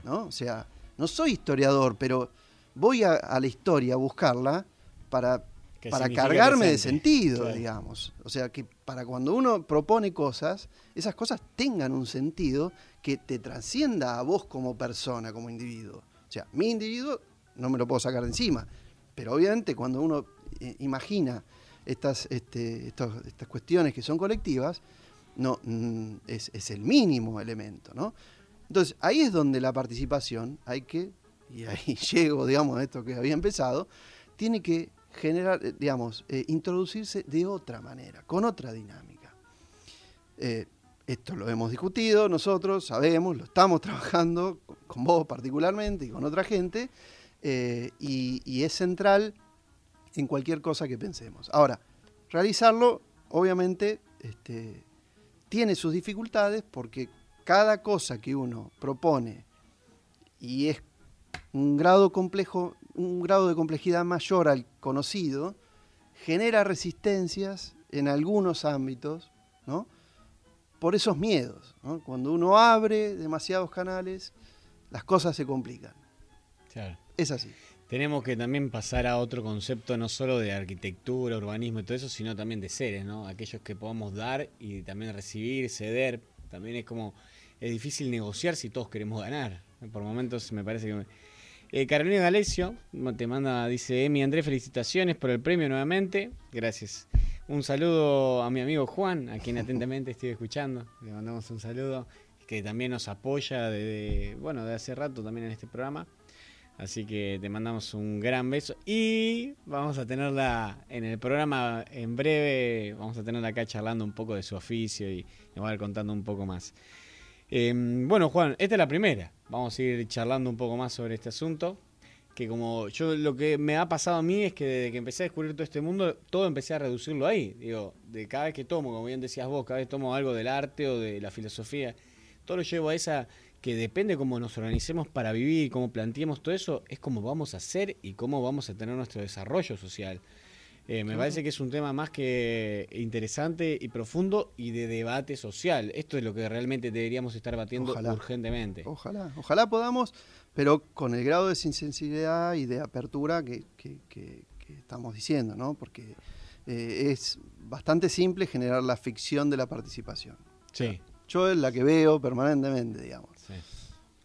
¿no? O sea, no soy historiador, pero voy a, la historia a buscarla para, para cargarme de sentido, digamos. O sea, que para cuando uno propone cosas, esas cosas tengan un sentido que te trascienda a vos como persona, como individuo. O sea, mi individuo no me lo puedo sacar de encima, pero obviamente cuando uno eh, imagina estas, este, estas cuestiones que son colectivas, no, mm, es, el mínimo elemento, ¿no? Entonces, ahí es donde la participación hay que, y ahí llego, digamos, a esto que había empezado, tiene que generar, eh, digamos, eh, introducirse de otra manera, con otra dinámica. Esto lo hemos discutido nosotros, sabemos, lo estamos trabajando con vos particularmente y con otra gente, eh, y, es central en cualquier cosa que pensemos. Ahora, realizarlo, obviamente, este, tiene sus dificultades porque cada cosa que uno propone y es un grado complejo, un grado de complejidad mayor al conocido, genera resistencias en algunos ámbitos, ¿no? por esos miedos. Cuando uno abre demasiados canales, las cosas se complican. Es así. Tenemos que también pasar a otro concepto, no solo de arquitectura, urbanismo y todo eso, sino también de seres, ¿no? Aquellos que podamos dar y también recibir, ceder. También es como, es difícil negociar si todos queremos ganar. Por momentos me parece que... Eh, Carolina Galecio te manda, dice, Emi Andrés, felicitaciones por el premio nuevamente. Gracias. Un saludo a mi amigo Juan, a quien atentamente estoy escuchando. Le mandamos un saludo, que también nos apoya de, bueno, de hace rato también en este programa. Así que te mandamos un gran beso. Y vamos a tenerla en el programa en breve. Vamos a tenerla acá charlando un poco de su oficio y nos va a ir contando un poco más. Em, bueno, Juan, esta es la primera. Vamos a ir charlando un poco más sobre este asunto. que como yo lo que me ha pasado a mí es que desde que empecé a descubrir todo este mundo, todo empecé a reducirlo ahí. Digo, de cada vez que tomo, como bien decías vos, cada vez tomo algo del arte o de la filosofía, todo lo llevo a esa que depende cómo nos organicemos para vivir, cómo planteemos todo eso, es cómo vamos a ser y cómo vamos a tener nuestro desarrollo social. Eh, me parece que es un tema más que interesante y profundo y de debate social. Esto es lo que realmente deberíamos estar batiendo urgentemente. Ojalá, ojalá podamos, pero con el grado de sensibilidad y de apertura que, estamos diciendo, ¿no? Porque eh, es bastante simple generar la ficción de la participación. Sí. yo es la que veo permanentemente, digamos.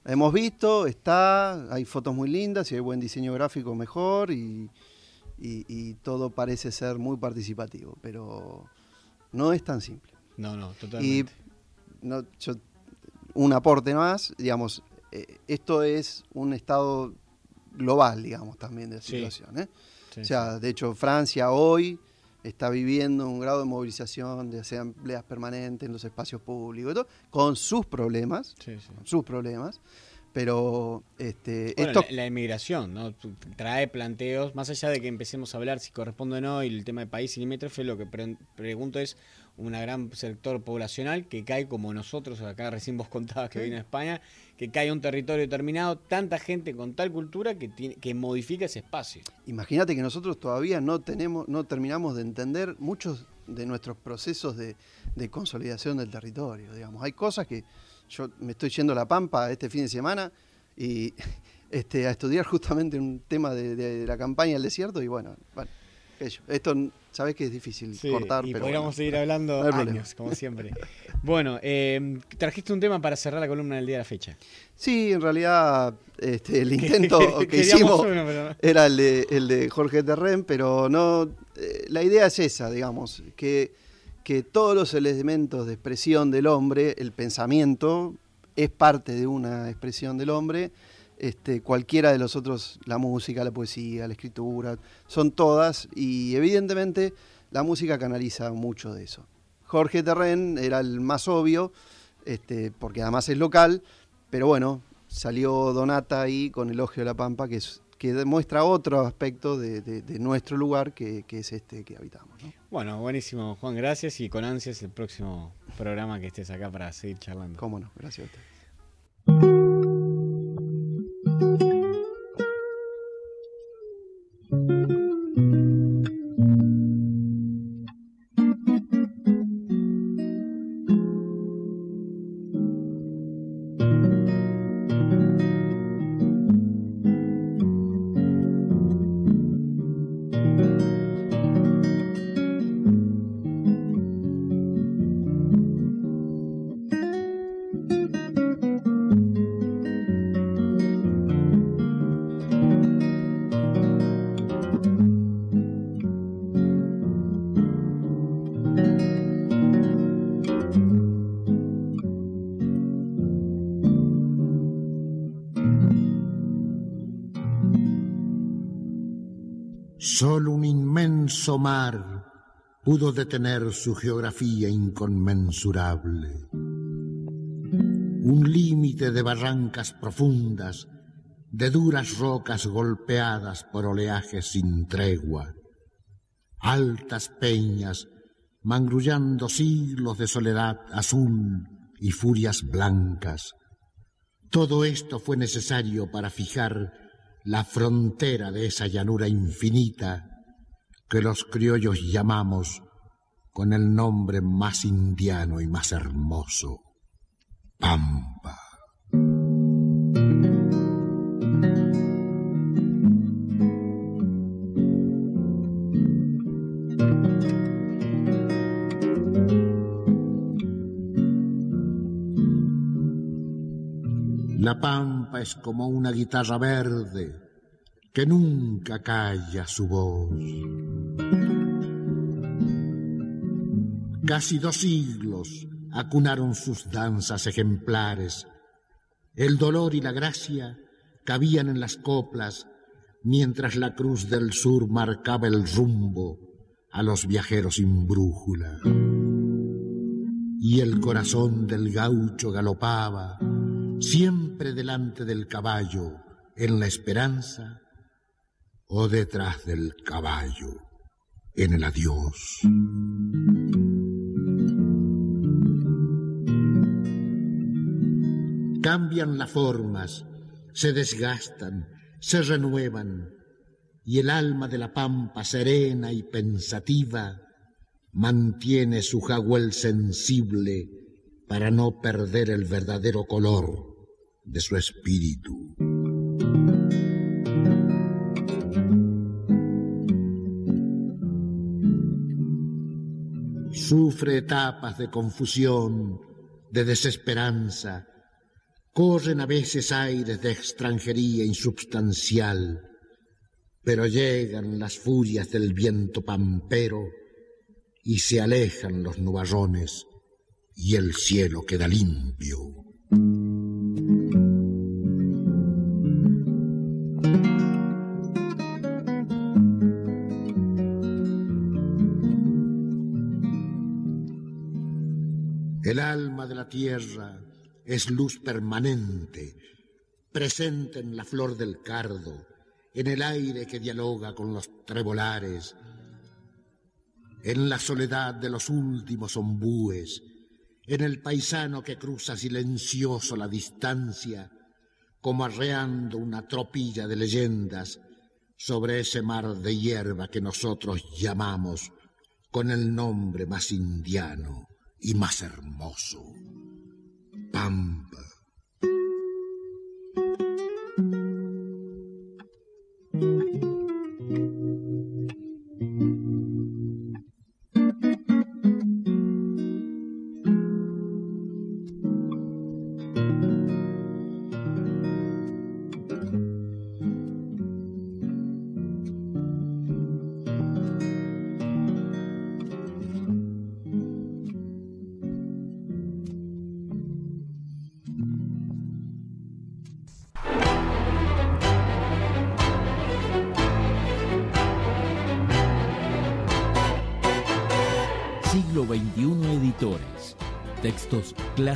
Hemos visto, está, hay fotos muy lindas y hay buen diseño gráfico mejor y, y, todo parece ser muy participativo, pero no es tan simple. No, no, totalmente. Y no, un aporte más, digamos, eh, esto es un estado global, digamos, también de la situación. ¿eh? o sea, de hecho, Francia hoy está viviendo un grado de movilización, de asambleas permanentes en los espacios públicos, y todo, con sus problemas, con sus problemas, pero este, esto... la, inmigración ¿no? trae planteos, más allá de que empecemos a hablar si corresponde o no, y el tema de país y limítrofe, lo que pregunto es un gran sector poblacional que cae como nosotros, acá recién vos contabas que viene a España, que cae a un territorio determinado, tanta gente con tal cultura que, tiene, que modifica ese espacio. Imagínate que nosotros todavía no, tenemos, no terminamos de entender muchos de nuestros procesos de, de consolidación del territorio, digamos. Hay cosas que yo me estoy yendo a La Pampa este fin de semana y este, a estudiar justamente un tema de, la campaña del desierto y bueno, bueno esto sabes que es difícil cortar, y pero podríamos seguir hablando años, como siempre. bueno, eh, trajiste un tema para cerrar la columna del día de la fecha. Sí, en realidad este, el intento que hicimos era el de, el de Jorge Terren, pero no, eh, la idea es esa, digamos, que que todos los elementos de expresión del hombre, el pensamiento, es parte de una expresión del hombre. Este, cualquiera de los otros, la música, la poesía, la escritura, son todas y evidentemente la música canaliza mucho de eso. Jorge Terren era el más obvio, este, porque además es local, pero bueno, salió Donata ahí con Elogio de la Pampa, que que demuestra otro aspecto de, nuestro lugar que, es este que habitamos. Bueno, buenísimo, Juan, gracias y con ansias el próximo programa que estés acá para seguir charlando. Cómo no, gracias a mar pudo detener su geografía inconmensurable. Un límite de barrancas profundas, de duras rocas golpeadas por oleajes sin tregua, altas peñas mangrullando siglos de soledad azul y furias blancas. Todo esto fue necesario para fijar la frontera de esa llanura infinita que los criollos llamamos con el nombre más indiano y más hermoso, Pampa. La pampa es como una guitarra verde que nunca calla su voz. Casi dos siglos acunaron sus danzas ejemplares. El dolor y la gracia cabían en las coplas mientras la cruz del sur marcaba el rumbo a los viajeros sin brújula. Y el corazón del gaucho galopaba siempre delante del caballo en la esperanza o detrás del caballo, en el adiós. Cambian las formas, se desgastan, se renuevan, y el alma de la pampa serena y pensativa mantiene su jaguel sensible para no perder el verdadero color de su espíritu. Sufre etapas de confusión, de desesperanza, corren a veces aires de extranjería insubstancial, pero llegan las furias del viento pampero y se alejan los nubarrones y el cielo queda limpio. Tierra es luz permanente, presente en la flor del cardo, en el aire que dialoga con los trebolares, en la soledad de los últimos ombúes, en el paisano que cruza silencioso la distancia, como arreando una tropilla de leyendas sobre ese mar de hierba que nosotros llamamos con el nombre más indiano y más hermoso, Pampa.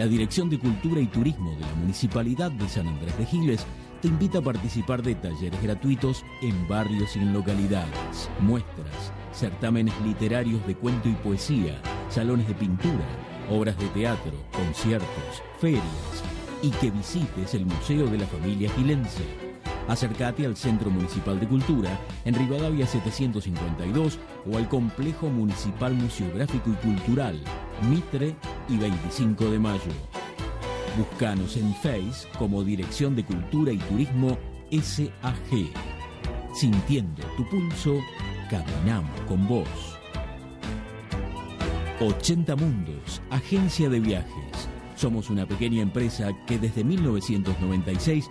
La Dirección de Cultura y Turismo de la Municipalidad de San Andrés de Giles te invita a participar de talleres gratuitos en barrios y en localidades, muestras, certámenes literarios de cuento y poesía, salones de pintura, obras de teatro, conciertos, ferias y que visites el Museo de la Familia Gilense. Acércate al Centro Municipal de Cultura en Rivadavia 752 o al Complejo Municipal Museográfico y Cultural, Mitre y 25 de Mayo. Búscanos en Face como Dirección de Cultura y Turismo SAG. Sintiendo tu pulso, caminamos con vos. 80 Mundos, agencia de viajes. Somos una pequeña empresa que desde 1996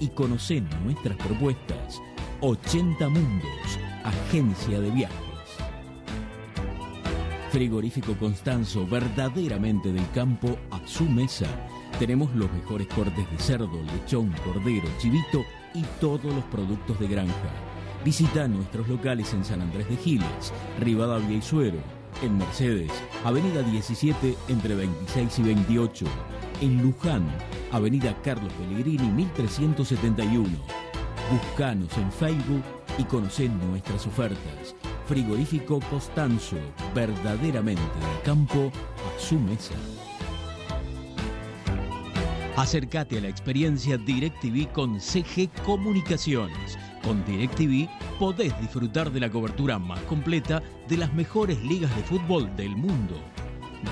y conoce nuestras propuestas. 80 Mundos, agencia de viajes. Frigorífico Constanzo, verdaderamente del campo a su mesa. Tenemos los mejores cortes de cerdo, lechón, cordero, chivito y todos los productos de granja. Visita nuestros locales en San Andrés de Giles, Rivadavia y Suero, en Mercedes, Avenida 17 entre 26 y 28, en Luján, Avenida Carlos Pellegrini 1371. Buscanos en Facebook y conoced nuestras ofertas. Frigorífico Costanzo, verdaderamente del campo a su mesa. Acércate a la experiencia DirecTV con CG Comunicaciones. Con DirecTV podés disfrutar de la cobertura más completa de las mejores ligas de fútbol del mundo.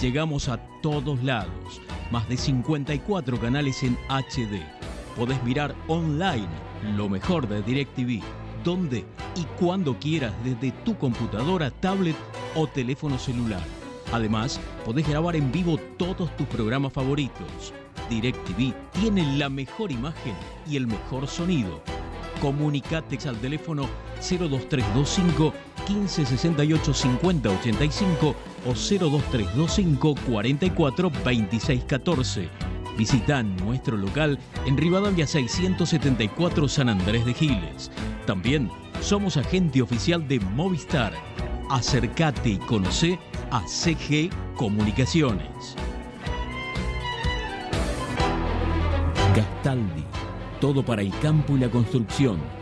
Llegamos a todos lados. Más de 54 canales en HD. Podés mirar online lo mejor de DirecTV, donde y cuando quieras desde tu computadora, tablet o teléfono celular. Además, podés grabar en vivo todos tus programas favoritos. DirecTV tiene la mejor imagen y el mejor sonido. Comunicate al teléfono 02325 1568 5085 o 02325 44 26 14. Visita nuestro local en Rivadavia 674 San Andrés de Giles. También somos agente oficial de Movistar. Acércate y conoce a CG Comunicaciones. Gastaldi, todo para el campo y la construcción.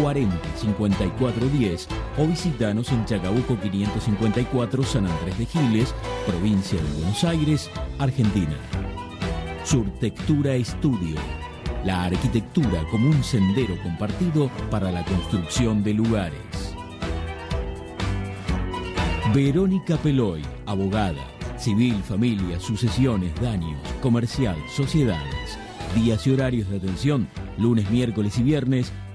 40 54 10 o visitanos en Chacabuco 554 San Andrés de Giles, provincia de Buenos Aires, Argentina. Surtectura Estudio. La arquitectura como un sendero compartido para la construcción de lugares. Verónica Peloy, abogada, civil, familia, sucesiones, daños, comercial, sociedades. Días y horarios de atención, lunes, miércoles y viernes,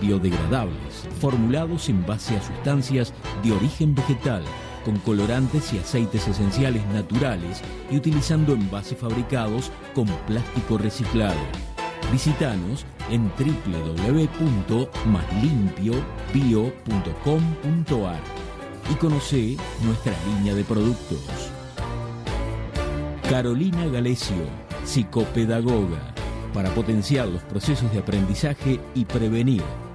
biodegradables, formulados en base a sustancias de origen vegetal, con colorantes y aceites esenciales naturales y utilizando envases fabricados con plástico reciclado. Visítanos en www.maslimpiobio.com.ar y conoce nuestra línea de productos. Carolina Galecio, psicopedagoga, para potenciar los procesos de aprendizaje y prevenir,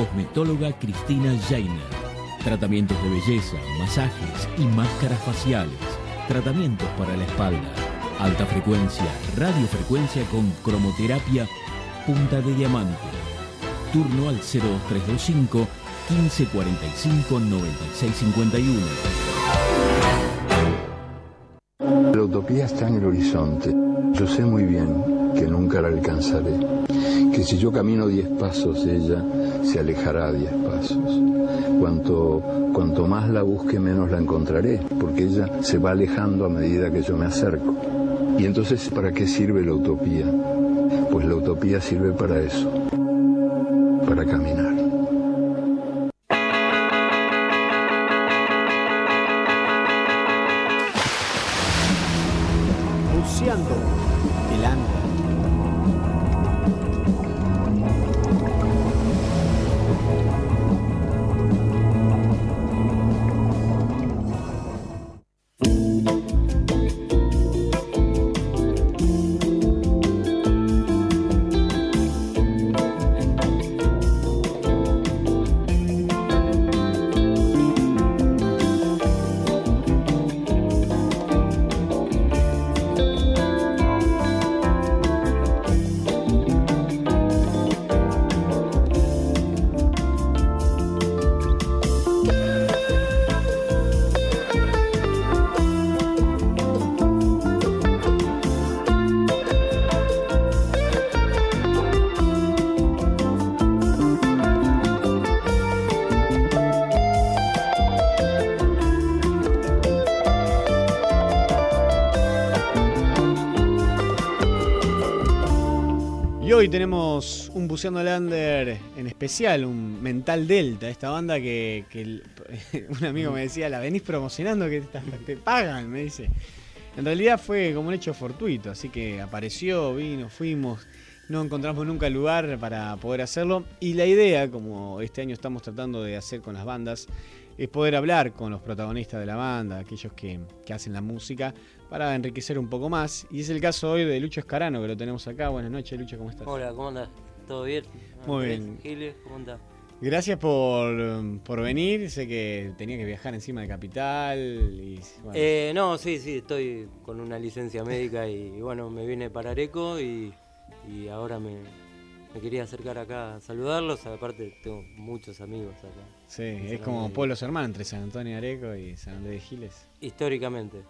Cosmetóloga Cristina Jainer. Tratamientos de belleza, masajes y máscaras faciales. Tratamientos para la espalda. Alta frecuencia, radiofrecuencia con cromoterapia, punta de diamante. Turno al 02325 1545 9651. La utopía está en el horizonte. Yo sé muy bien que nunca la alcanzaré. Que si yo camino diez pasos, ella se alejará diez pasos. Cuanto, cuanto más la busque, menos la encontraré, porque ella se va alejando a medida que yo me acerco. Y entonces, ¿para qué sirve la utopía? Pues la utopía sirve para eso, para caminar.「Buceando Lander en especial, un Mental Delta, esta banda que, un amigo me decía, la venís promocionando, que te, pagan, me dice. En realidad fue como un hecho fortuito, así que apareció, vino, fuimos, no encontramos nunca lugar para poder hacerlo. Y la idea, como este año estamos tratando de hacer con las bandas, es poder hablar con los protagonistas de la banda, aquellos que, que hacen la música, para enriquecer un poco más. Y es el caso hoy de Lucho Escarano, que lo tenemos acá. Buenas noches, Lucho, ¿cómo estás? Hola, ¿cómo andás? ¿Todo bien? Muy bien. Giles, ¿cómo andás? Gracias por, venir. Sé que tenía que viajar encima de Capital. Y, eh, no, sí, sí, estoy con una licencia médica y, bueno, me vine para Areco y, ahora me, quería acercar acá a saludarlos. Aparte, tengo muchos amigos acá. Sí, es como pueblos hermanos entre San Antonio Areco y San Andrés de Giles. Históricamente.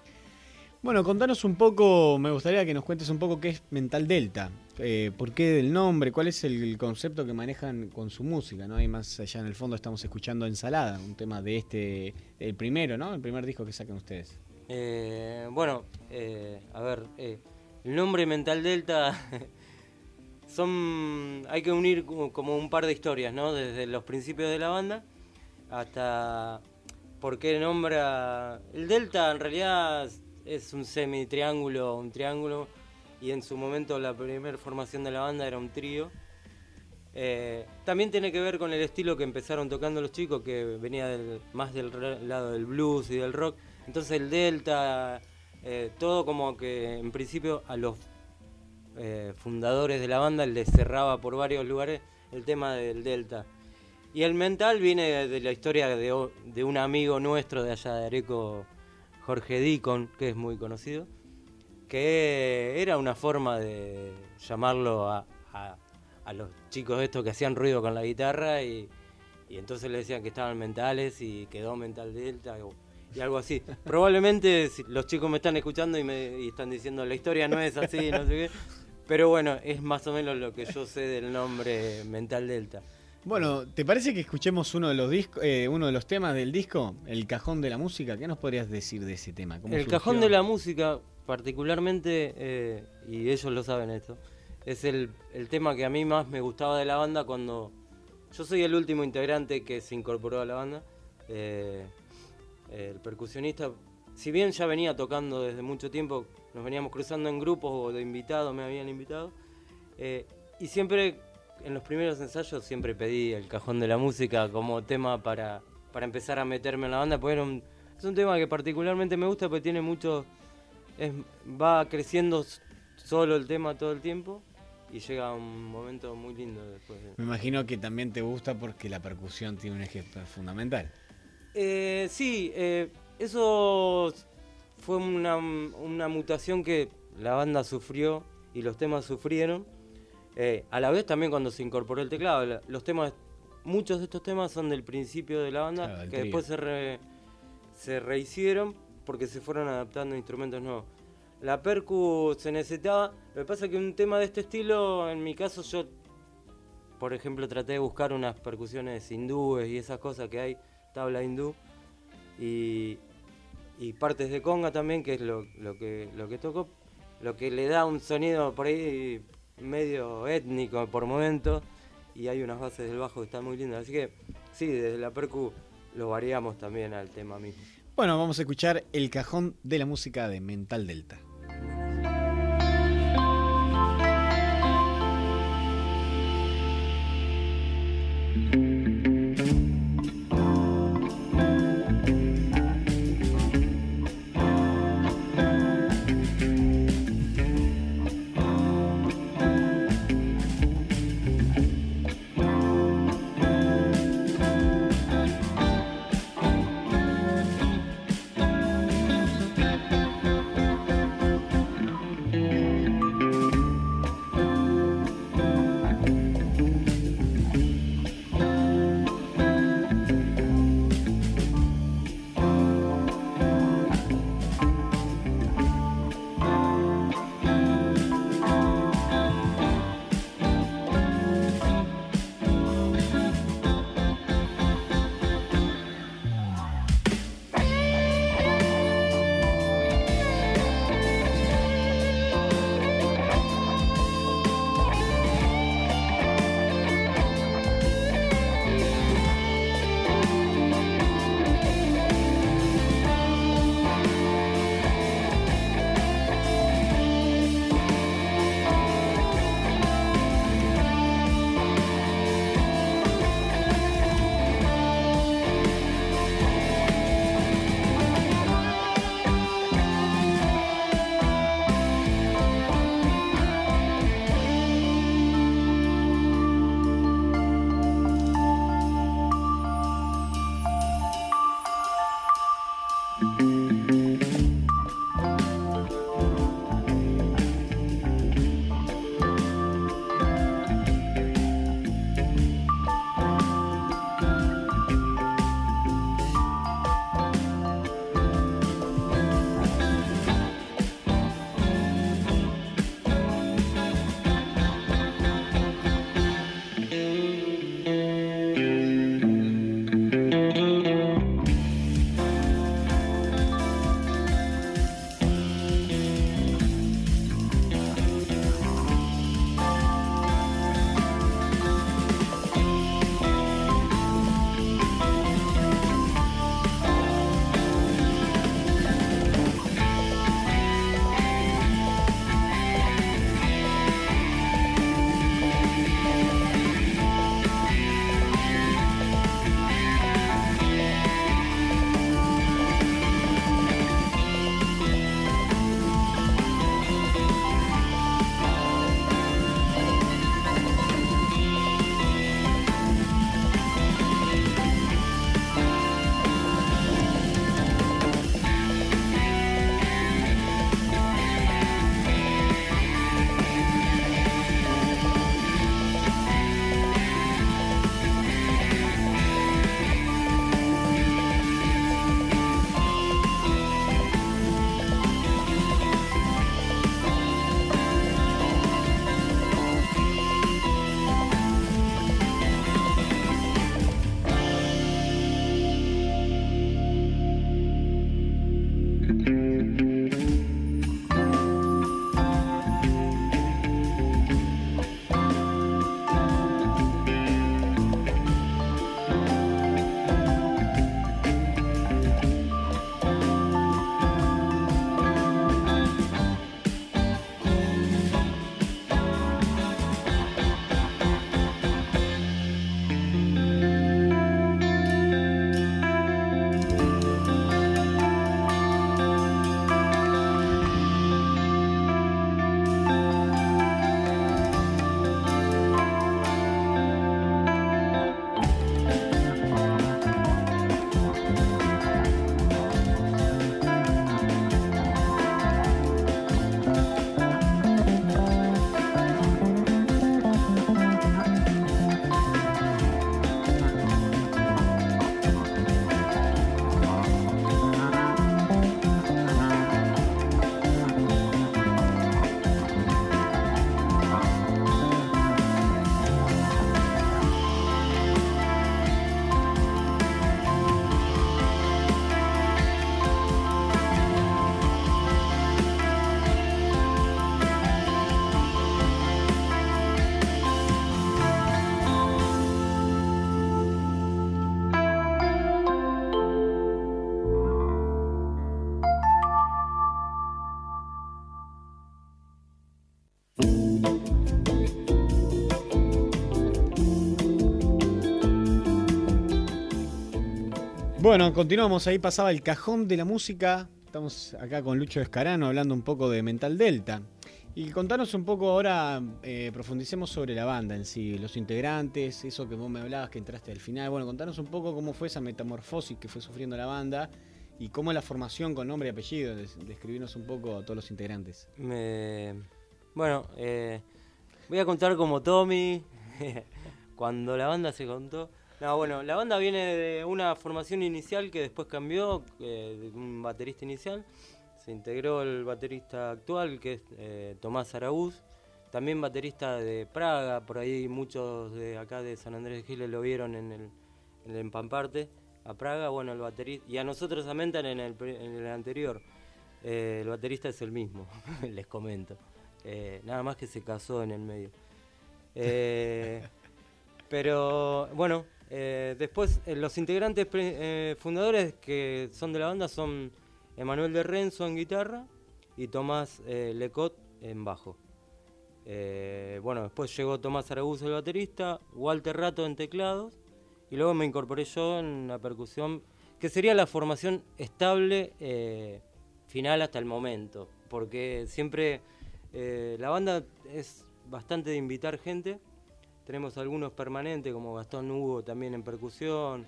Bueno, contanos un poco, me gustaría que nos cuentes un poco qué es Mental Delta, eh, por qué del nombre, cuál es el, concepto que manejan con su música, ¿no? Hay más allá en el fondo estamos escuchando Ensalada, un tema de este, el primero, ¿no? El primer disco que sacan ustedes. Eh, bueno, eh, a ver, el nombre Mental Delta son, hay que unir como un par de historias, ¿no? Desde los principios de la banda hasta por qué nombra el Delta en realidad es un semi-triángulo, un triángulo, y en su momento la primera formación de la banda era un trío. Eh, también tiene que ver con el estilo que empezaron tocando los chicos, que venía más del lado del blues y del rock. Entonces el delta, eh, todo como que en principio a los eh, fundadores de la banda les cerraba por varios lugares el tema del delta. Y el mental viene de la historia de, de un amigo nuestro de allá de Areco, Jorge Dicon, que es muy conocido, que era una forma de llamarlo a, los chicos estos que hacían ruido con la guitarra y, entonces le decían que estaban mentales y quedó mental delta y algo así. Probablemente los chicos me están escuchando y me están diciendo la historia no es así, no sé qué. Pero bueno, es más o menos lo que yo sé del nombre mental delta. Bueno, ¿te parece que escuchemos uno de los eh, uno de los temas del disco, El cajón de la música? ¿Qué nos podrías decir de ese tema? el cajón de la música, particularmente, eh, y ellos lo saben esto, es el, tema que a mí más me gustaba de la banda cuando yo soy el último integrante que se incorporó a la banda. Eh, el percusionista, si bien ya venía tocando desde mucho tiempo, nos veníamos cruzando en grupos o de invitados, me habían invitado, y siempre en los primeros ensayos siempre pedí el cajón de la música como tema para, para empezar a meterme en la banda, porque es un tema que particularmente me gusta porque tiene mucho... va creciendo solo el tema todo el tiempo y llega un momento muy lindo después. Me imagino que también te gusta porque la percusión tiene un eje fundamental. Eh, sí, eh, eso fue una, una mutación que la banda sufrió y los temas sufrieron eh, a la vez también cuando se incorporó el teclado, los temas, muchos de estos temas son del principio de la banda, que después se, se rehicieron porque se fueron adaptando instrumentos nuevos. La percu se necesitaba, lo que pasa es que un tema de este estilo, en mi caso yo, por ejemplo, traté de buscar unas percusiones hindúes y esas cosas que hay, tabla hindú, y, partes de conga también, que es lo, lo, que, toco, lo que le da un sonido por ahí medio étnico por momentos y hay unas bases del bajo que están muy lindas. Así que sí, desde la percu lo variamos también al tema mismo. Bueno, vamos a escuchar el cajón de la música de Mental Delta. Bueno, continuamos. Ahí pasaba el cajón de la música. Estamos acá con Lucho Escarano hablando un poco de Mental Delta. Y contanos un poco ahora, eh, profundicemos sobre la banda en sí, los integrantes, eso que vos me hablabas que entraste al final. Bueno, contanos un poco cómo fue esa metamorfosis que fue sufriendo la banda y cómo la formación con nombre y apellido. Describirnos un poco a todos los integrantes. Bueno, eh, voy a contar como Tommy, cuando la banda se contó. No, bueno, la banda viene de una formación inicial que después cambió, eh, de un baterista inicial. Se integró el baterista actual, que es eh, Tomás Araúz, también baterista de Praga, por ahí muchos de acá de San Andrés de Giles lo vieron en el, en Empamparte, a Praga, bueno, el baterista, y a nosotros a Mental en el, en el anterior. Eh, el baterista es el mismo, les comento. nada más que se casó en el medio. pero bueno, eh, después, eh, los integrantes eh, fundadores que son de la banda son Emanuel de Renzo en guitarra y Tomás Lecot en bajo. bueno, después llegó Tomás Araguz, el baterista, Walter Rato en teclados y luego me incorporé yo en la percusión, que sería la formación estable final hasta el momento, porque siempre la banda es bastante de invitar gente tenemos algunos permanentes como Gastón Hugo también en percusión,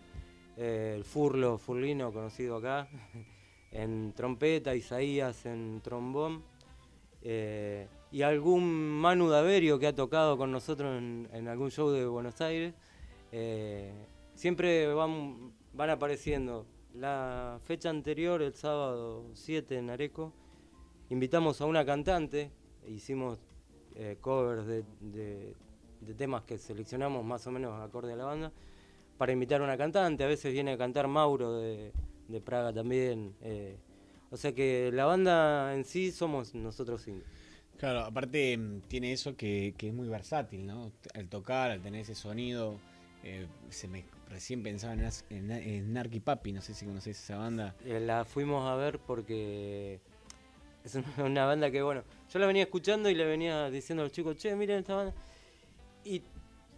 eh, el Furlo, Furlino conocido acá, en trompeta, Isaías en trombón, eh, y algún Manu Daverio que ha tocado con nosotros en, algún show de Buenos Aires. Eh, siempre van, van apareciendo. La fecha anterior, el sábado 7 en Areco, invitamos a una cantante, hicimos covers de, temas que seleccionamos más o menos acorde a la banda, para invitar a una cantante, a veces viene a cantar Mauro de, de Praga también. Eh, o sea que la banda en sí somos nosotros cinco. Claro, aparte mm, tiene eso que, que es muy versátil, ¿no? Al tocar, al tener ese sonido, eh, se me recién pensaba en, en, en Narky Papi, no sé si conoces esa banda. Eh, la fuimos a ver porque es una, banda que, bueno, yo la venía escuchando y le venía diciendo a los chicos, che, miren esta banda. Y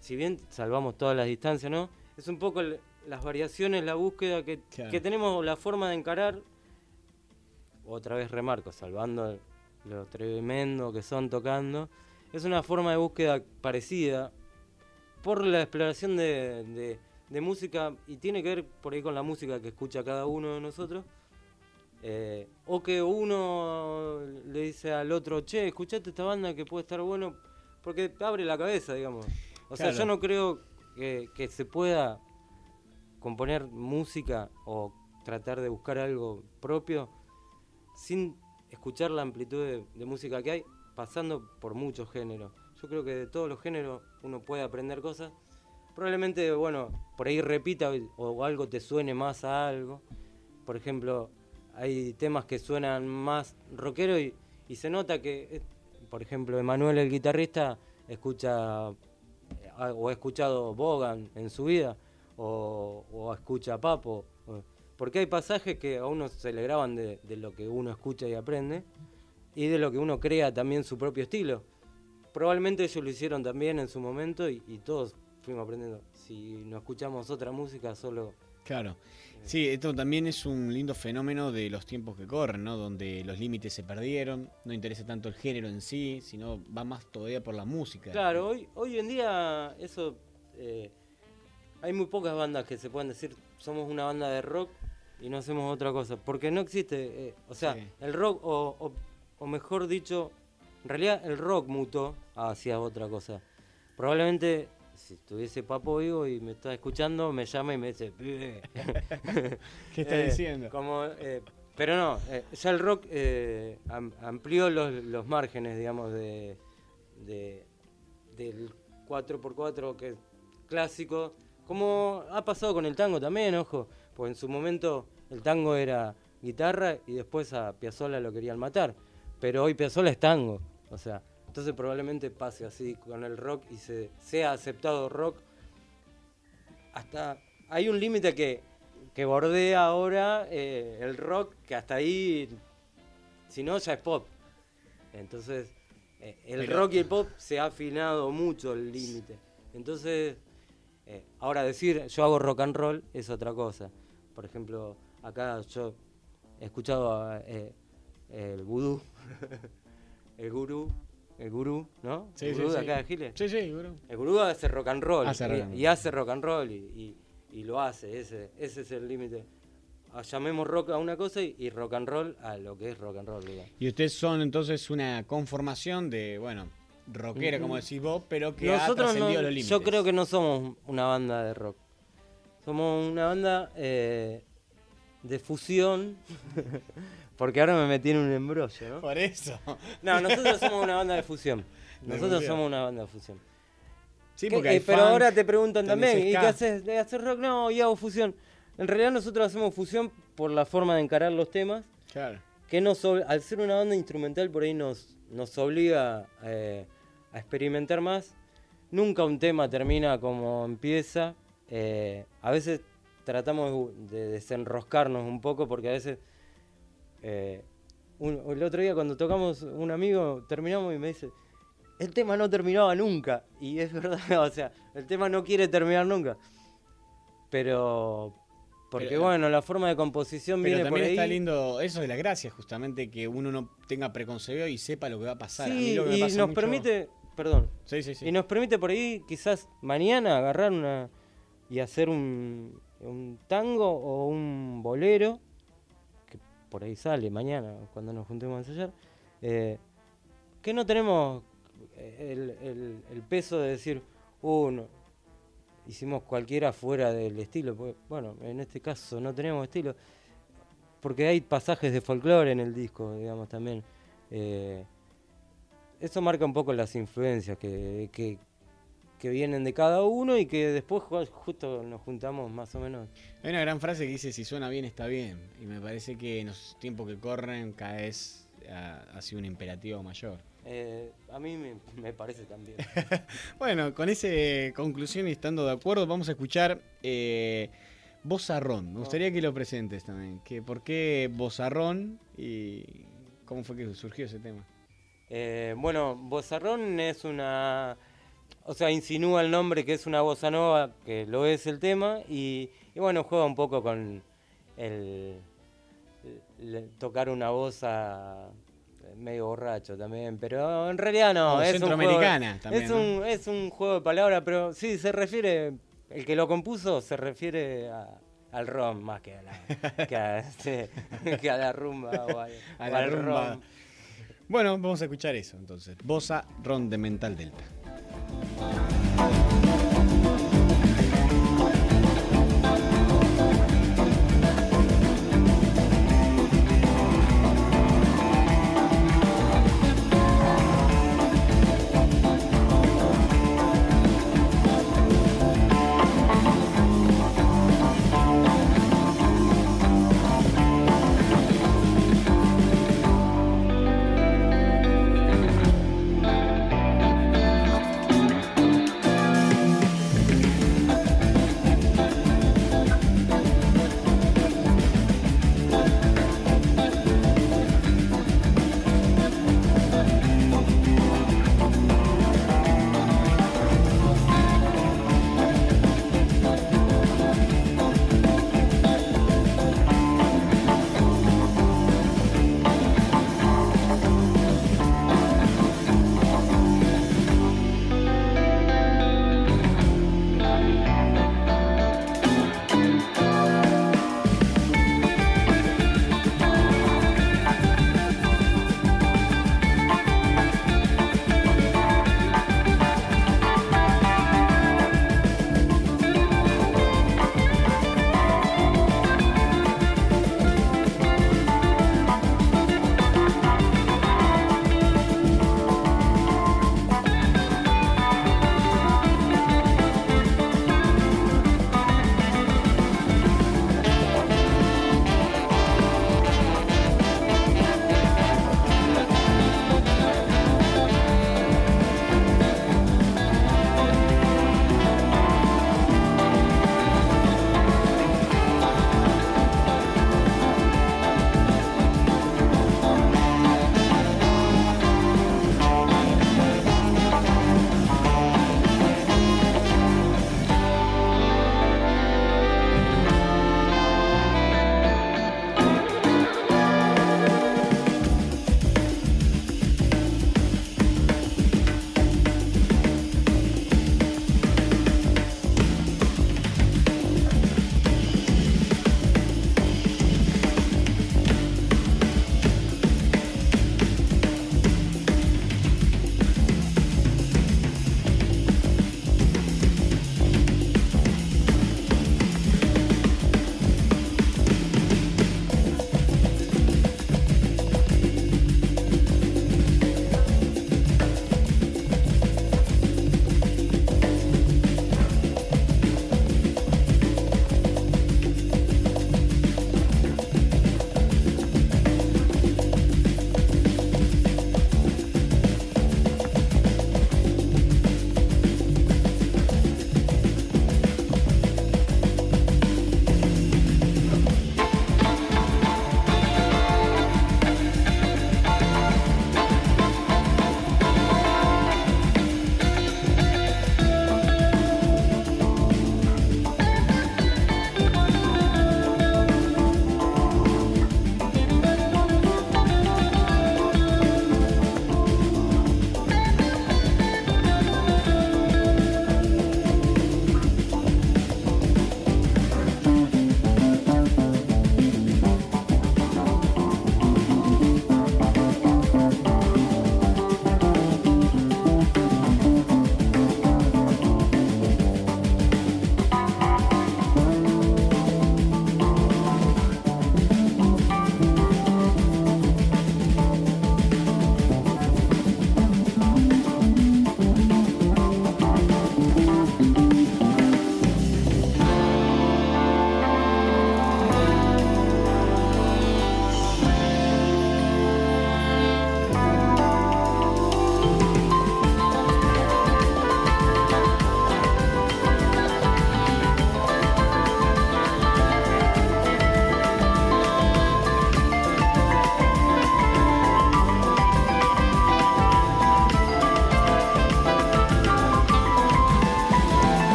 si bien salvamos todas las distancias, ¿no? Es un poco las variaciones, la búsqueda que, tenemos, la forma de encarar. Otra vez remarco, salvando lo tremendo que son tocando. Es una forma de búsqueda parecida por la exploración de, música y tiene que ver por ahí con la música que escucha cada uno de nosotros. Eh, o que uno le dice al otro, che, escuchate esta banda que puede estar bueno, porque abre la cabeza, digamos. O sea, yo no creo que, que se pueda componer música o tratar de buscar algo propio sin escuchar la amplitud de, música que hay, pasando por muchos géneros. Yo creo que de todos los géneros uno puede aprender cosas. Probablemente, bueno, por ahí repita o, algo te suene más a algo. Por ejemplo, hay temas que suenan más rockero y, y se nota que, por ejemplo, Emanuel el guitarrista escucha eh, o ha escuchado Bogan en su vida o, escucha Papo. Porque hay pasajes que a uno se le graban de, lo que uno escucha y aprende y de lo que uno crea también su propio estilo. Probablemente ellos lo hicieron también en su momento y, todos fuimos aprendiendo. Si no escuchamos otra música, solo... Claro. Sí, esto también es un lindo fenómeno de los tiempos que corren, ¿no? Donde los límites se perdieron, no interesa tanto el género en sí, sino va más todavía por la música. Claro, hoy, hoy en día eso eh, hay muy pocas bandas que se pueden decir somos una banda de rock y no hacemos otra cosa. Porque no existe, eh, o sea, el rock, o, mejor dicho, en realidad el rock mutó hacia otra cosa. Probablemente si estuviese Papo vivo y me está escuchando, me llama y me dice, ¿qué está eh, diciendo? Como, eh, pero no, ya el rock amplió los, márgenes, digamos, de, de, del 4x4 que es clásico como ha pasado con el tango también, ojo, pues en su momento el tango era guitarra y después a Piazzolla lo querían matar, pero hoy Piazzolla es tango, o sea, entonces probablemente pase así con el rock y se sea aceptado rock. Hasta hay un límite que, que bordea ahora eh, el rock, que hasta ahí, si no, ya es pop. Entonces, eh, el rock y el pop se ha afinado mucho el límite. Entonces, eh, ahora decir yo hago rock and roll es otra cosa. Por ejemplo, acá yo he escuchado eh, el gurú, el gurú, el gurú, ¿no? Sí, el gurú de acá de Giles. Sí, sí, el gurú. El gurú hace rock and roll. y, hace rock and roll y, lo hace, ese, ese es el límite. Ah, llamemos rock a una cosa y, rock and roll a lo que es rock and roll. Y ustedes son entonces una conformación de, bueno, rockera, como decís vos, pero que ha trascendido los límites. Yo creo que no somos una banda de rock. Somos una banda eh, de fusión. porque ahora me metí en un embrollo, ¿no? Por eso. No, nosotros somos una banda de fusión. Nosotros somos una banda de fusión. Sí, porque eh, pero ahora te preguntan también, ¿y qué haces? ¿De hacer rock? No, y hago fusión. En realidad nosotros hacemos fusión por la forma de encarar los temas. Claro. Que nos, al ser una banda instrumental por ahí nos, nos obliga eh, a experimentar más. Nunca un tema termina como empieza. Eh, a veces tratamos de desenroscarnos un poco porque a veces... Eh, el otro día cuando tocamos un amigo terminamos y me dice, el tema no terminaba nunca. Y es verdad, o sea, el tema no quiere terminar nunca. Pero, porque bueno, la forma de composición pero viene también por ahí. está lindo, eso es la gracia, justamente, que uno no tenga preconcebido y sepa lo que va a pasar. Sí, y nos permite, perdón. Sí, sí, sí. Y nos permite por ahí quizás mañana agarrar una y hacer un, un tango o un bolero, por ahí sale mañana cuando nos juntemos a ensayar, eh, que no tenemos el, el, peso de decir, uh, hicimos cualquiera fuera del estilo. bueno, en este caso no tenemos estilo, porque hay pasajes de folclore en el disco, digamos, también. Eh, eso marca un poco las influencias que, vienen de cada uno y que después justo nos juntamos más o menos. Hay una gran frase que dice, si suena bien, está bien. Y me parece que en los tiempos que corren cada vez ha, sido un imperativo mayor. Eh, a mí me, parece también. bueno, con esa conclusión y estando de acuerdo, vamos a escuchar eh, Bozarrón. Me gustaría que lo presentes también. Que, ¿Por qué Bozarrón y cómo fue que surgió ese tema? Eh, bueno, Bozarrón es una. O sea, insinúa el nombre que es una bossa nova, que lo es el tema, y, bueno, juega un poco con el, tocar una bossa medio borracho también, pero en realidad no. es centroamericana un también. Es, un, es un juego de palabras, pero sí, se refiere. El que lo compuso se refiere al ron más que a la, que a, que a la rumba o, a la rumba. Bueno, vamos a escuchar eso entonces. Bosa Ron de Mental Delta. Eh,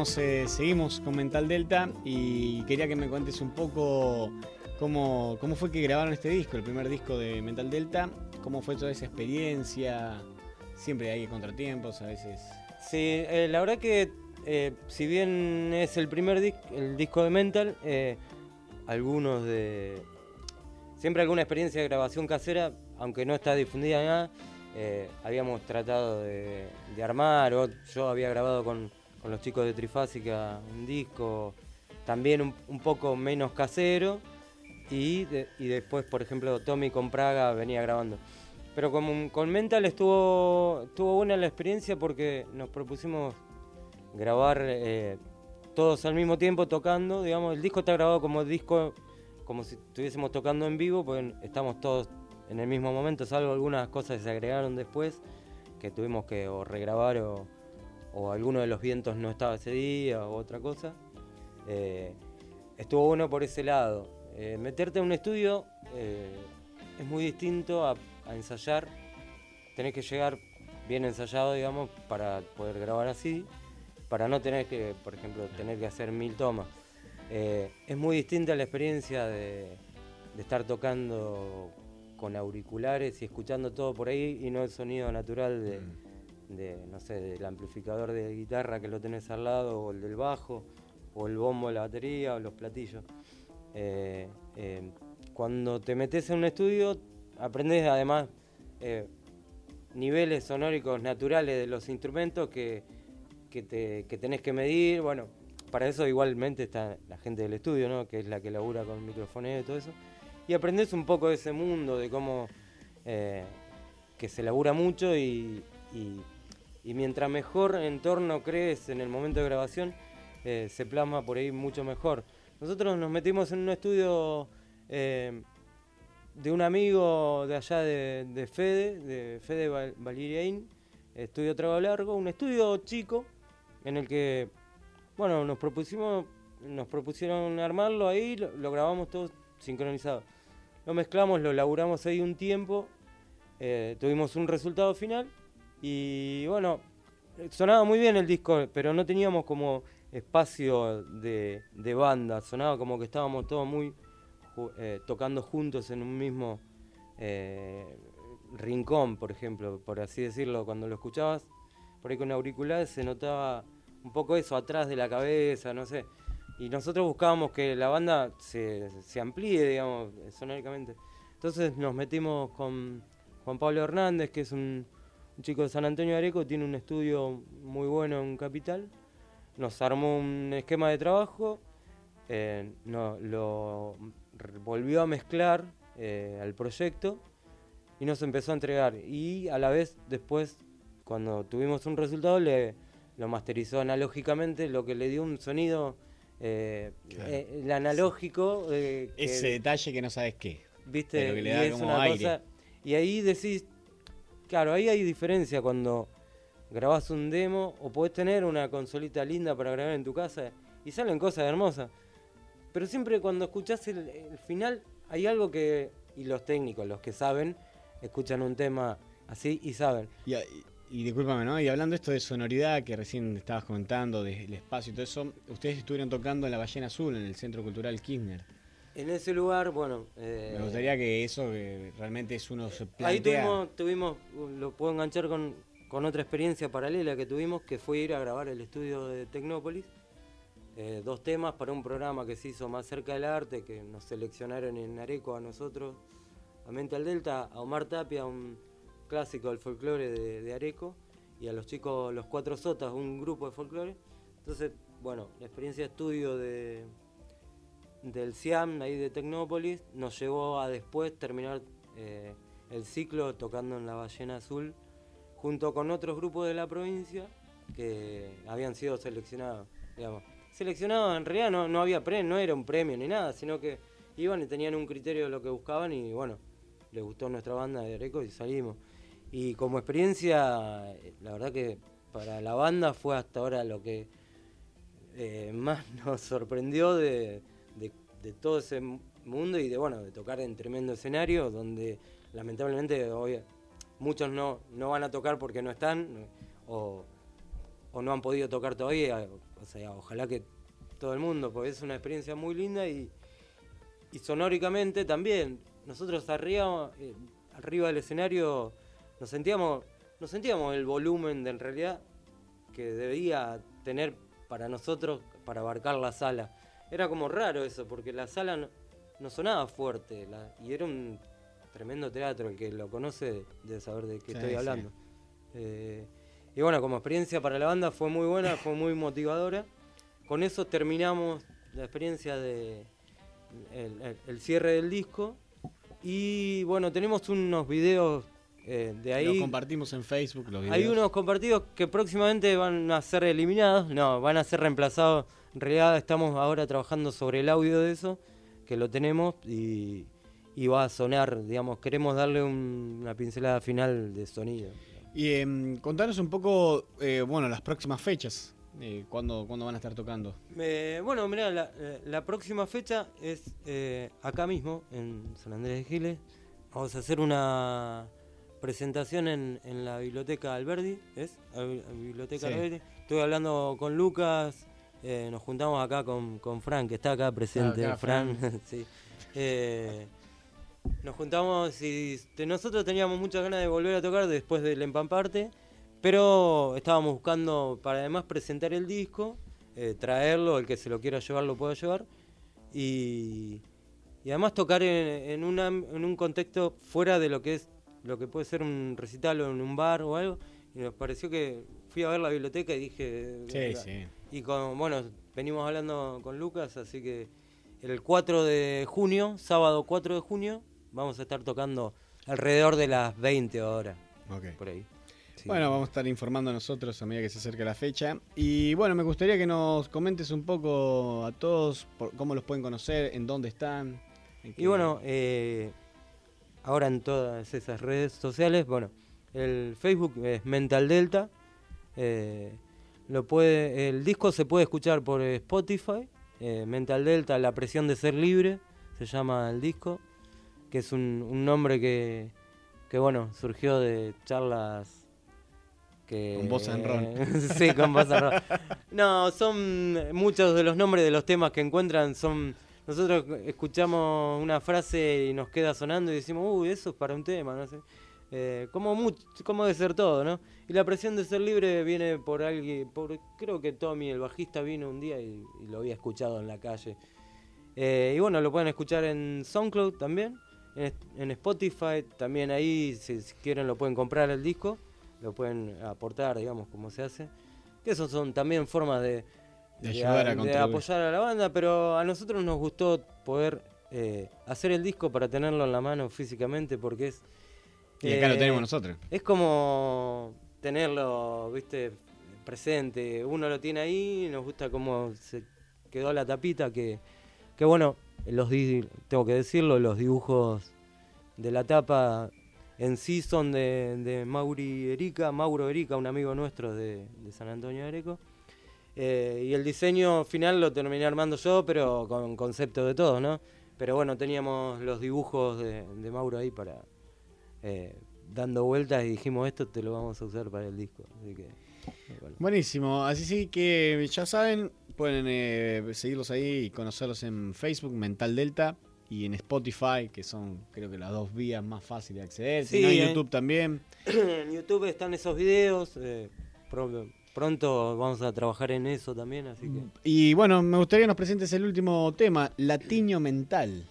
eh, seguimos con Mental Delta y quería que me cuentes un poco cómo, cómo fue que grabaron este disco, el primer disco de Mental Delta, cómo fue toda esa experiencia, siempre hay contratiempos a veces. Sí, eh, la verdad que si bien es el primer el disco de Mental, algunos de... Siempre alguna experiencia de grabación casera, aunque no está difundida nada, eh, habíamos tratado de, armar, yo había grabado con, los chicos de Trifásica un disco también un, poco menos casero y, después, por ejemplo, Tommy con Praga venía grabando. Pero con, con Mental estuvo, estuvo buena la experiencia porque nos propusimos grabar eh, todos al mismo tiempo tocando, digamos, el disco está grabado como disco, como si estuviésemos tocando en vivo, porque estamos todos en el mismo momento, salvo algunas cosas que se agregaron después, que tuvimos que o regrabar o, o alguno de los vientos no estaba ese día o otra cosa. Eh, estuvo bueno por ese lado. Eh, meterte en un estudio eh, es muy distinto a, ensayar. Tenés que llegar bien ensayado, digamos, para poder grabar así, para no tener que, por ejemplo, tener que hacer mil tomas. es muy distinta la experiencia de, de estar tocando con auriculares y escuchando todo por ahí y no el sonido natural de, mm. No sé, del amplificador de guitarra que lo tenés al lado, o el del bajo, o el bombo de la batería, o los platillos. Eh, eh, cuando te metes en un estudio, aprendes además eh, niveles sonóricos naturales de los instrumentos que, que, te, que tenés que medir. Bueno, para eso igualmente está la gente del estudio, ¿no? que es la que labura con microfoneo y todo eso y aprendes un poco de ese mundo, de cómo eh, que se labura mucho y, mientras mejor entorno crees en el momento de grabación, eh, se plasma por ahí mucho mejor. Nosotros nos metimos en un estudio eh, de un amigo de allá de, Fede, de Fede Valiriain, Estudio Trago Largo, un estudio chico en el que, bueno, nos propusimos, nos propusieron armarlo ahí, lo grabamos todos sincronizado. Lo mezclamos, lo laburamos ahí un tiempo, eh, tuvimos un resultado final y bueno, sonaba muy bien el disco, pero no teníamos como espacio de, banda, sonaba como que estábamos todos muy eh, tocando juntos en un mismo eh, rincón, por ejemplo, por así decirlo, cuando lo escuchabas por ahí con auriculares se notaba un poco eso atrás de la cabeza, no sé. Y nosotros buscábamos que la banda se, amplíe, digamos, sonóricamente. Entonces nos metimos con Juan Pablo Hernández, que es un, chico de San Antonio de Areco, tiene un estudio muy bueno en Capital. Nos armó un esquema de trabajo, eh, lo volvió a mezclar eh, al proyecto y nos empezó a entregar. Y a la vez, después, cuando tuvimos un resultado, le, lo masterizó analógicamente, lo que le dio un sonido eh, el analógico. Ese detalle que no sabes qué. ¿Viste? Cosa, y ahí decís, claro, ahí hay diferencia cuando grabás un demo o podés tener una consolita linda para grabar en tu casa y salen cosas hermosas. Pero siempre cuando escuchás el, final hay algo que, y los técnicos, los que saben, escuchan un tema así y saben. Y, discúlpame, ¿no? Y hablando esto de sonoridad que recién estabas comentando, del espacio y todo eso, ustedes estuvieron tocando en la Ballena Azul, en el Centro Cultural Kirchner. En ese lugar, bueno... Eh, Me gustaría que eso que realmente es uno se plantea... Ahí tuvimos, tuvimos, lo puedo enganchar con, con otra experiencia paralela que tuvimos, que fue ir a grabar el estudio de Tecnópolis. Eh, dos temas para un programa que se hizo más cerca del arte, que nos seleccionaron en Areco a nosotros, a Mental Delta, a Omar Tapia, un clásico del folclore de, Areco y a los chicos Los Cuatro Sotas, un grupo de folclore. Entonces, bueno, la experiencia de estudio de, del CIAM, ahí de Tecnópolis, nos llevó a después terminar eh, el ciclo tocando en la Ballena Azul, junto con otros grupos de la provincia que habían sido seleccionados, digamos. Seleccionados en realidad no, no había premio, no era un premio ni nada, sino que iban y tenían un criterio de lo que buscaban y bueno, les gustó nuestra banda de Areco y salimos. Y como experiencia, la verdad que para la banda fue hasta ahora lo que eh, más nos sorprendió de, todo ese mundo y de bueno de tocar en tremendo escenario donde lamentablemente hoy muchos no, no van a tocar porque no están o, o no han podido tocar todavía. O sea, ojalá que todo el mundo, porque es una experiencia muy linda y, y sonóricamente también. Nosotros arriba, eh, arriba del escenario nos sentíamos, nos sentíamos el volumen de en realidad que debía tener para nosotros para abarcar la sala. Era como raro eso, porque la sala no, sonaba fuerte y era un tremendo teatro. El que lo conoce debe saber de qué estoy hablando. Eh, y bueno, como experiencia para la banda fue muy buena, fue muy motivadora. Con eso terminamos la experiencia de el, cierre del disco. Y bueno, tenemos unos videos eh, de ahí. Los compartimos en Facebook los videos. Hay unos compartidos que próximamente van a ser eliminados, no, van a ser reemplazados. En realidad estamos ahora trabajando sobre el audio de eso, que lo tenemos y, va a sonar, digamos, queremos darle una pincelada final de sonido. Y em, contanos un poco, eh, bueno, las próximas fechas. Eh, ¿cuándo, van a estar tocando? Eh, bueno, mira, la, la, próxima fecha es eh, acá mismo, en San Andrés de Giles. Vamos a hacer una presentación en, en la biblioteca Alberdi, ¿es? La biblioteca Alberdi. Estuve hablando con Lucas, nos juntamos acá con, con Fran, que está acá presente. Fran, sí. nos juntamos y nosotros teníamos muchas ganas de volver a tocar después del Empamparte, pero estábamos buscando para además presentar el disco, eh, traerlo, el que se lo quiera llevar lo pueda llevar, y, y además tocar en, una, en un contexto fuera de lo que es lo que puede ser un recital o en un bar o algo, y nos pareció que fui a ver la biblioteca y dije... Sí, sí. Y con, bueno, venimos hablando con Lucas, así que el 4 de junio, sábado 4 de junio, vamos a estar tocando alrededor de las 20 horas. Por ahí. Bueno, vamos a estar informando nosotros a medida que se acerque la fecha. Y bueno, me gustaría que nos comentes un poco a todos cómo los pueden conocer, en dónde están. y bueno, eh, ahora en todas esas redes sociales, bueno, el Facebook es Mental Delta. Eh, lo puede, el disco se puede escuchar por Spotify. Eh, Mental Delta, La presión de ser libre, se llama el disco que es un, nombre que, que, bueno, surgió de charlas que... Con voz en ron. sí, con voz en ron. No, son muchos de los nombres de los temas que encuentran son... Nosotros escuchamos una frase y nos queda sonando y decimos, uy, eso es para un tema, no sé. Eh, como, mucho, como de ser todo, ¿no? Y la presión de ser libre viene por alguien, por, creo que Tommy, el bajista, vino un día y, lo había escuchado en la calle. Eh, y bueno, lo pueden escuchar en SoundCloud también en, Spotify, también ahí, si, quieren, lo pueden comprar el disco, lo pueden aportar, digamos, como se hace. Que esos son también formas de, apoyar a la banda, pero a nosotros nos gustó poder eh, hacer el disco para tenerlo en la mano físicamente, porque es. Y acá lo tenemos eh, nosotros. Es como tenerlo, viste, presente. Uno lo tiene ahí, nos gusta cómo se quedó la tapita, que, que bueno, los tengo que decirlo, los dibujos de la tapa en sí son de, Mauri Erika, Mauro Erika, un amigo nuestro de, San Antonio de Areco. Eh, y el diseño final lo terminé armando yo, pero con concepto de todo, ¿no? Pero bueno, teníamos los dibujos de, Mauro ahí para eh, dando vueltas y dijimos esto te lo vamos a usar para el disco. Buenísimo, así sí que ya saben, Pueden eh, seguirlos ahí y conocerlos en Facebook, Mental Delta, y en Spotify, que son creo que las dos vías más fáciles de acceder. Sí, en YouTube también. En YouTube están esos videos. Eh, pronto vamos a trabajar en eso también, así que... Y bueno, me gustaría que nos presentes el último tema, Latiño Mental.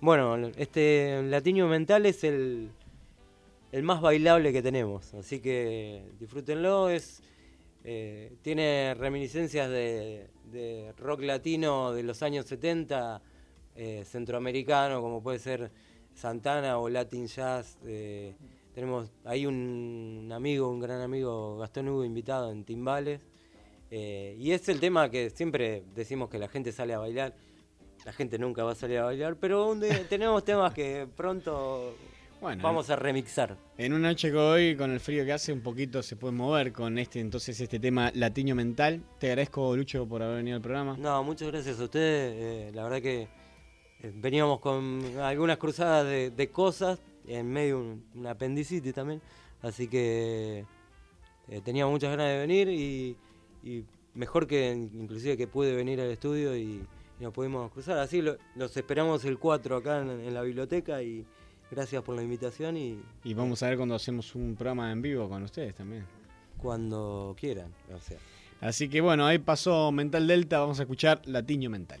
Bueno, este Latiño Mental es el, el más bailable que tenemos, así que disfrútenlo. Es eh, tiene reminiscencias de, rock latino de los años 70, eh, centroamericano, como puede ser Santana o Latin Jazz. Eh, tenemos ahí un amigo, un gran amigo, Gastón Hugo, invitado en Timbales. y es el tema que siempre decimos que la gente sale a bailar. La gente nunca va a salir a bailar, pero tenemos temas que pronto Vamos a remixar. En una noche que hoy, con el frío que hace, un poquito se puede mover con este entonces este tema latiño mental. Te agradezco, Lucho, por haber venido al programa. No, muchas gracias a ustedes. Eh, la verdad que eh, veníamos con algunas cruzadas de, cosas, en medio un, un apendicitis también. Así que eh, tenía muchas ganas de venir y, y mejor que inclusive que puede venir al estudio y, nos pudimos cruzar. Así los esperamos el 4 acá en, la biblioteca y gracias por la invitación. Y, y vamos a ver cuando hacemos un programa en vivo con ustedes también. Cuando quieran, o sea. Así que bueno, ahí pasó Mental Delta, vamos a escuchar Latiño Mental.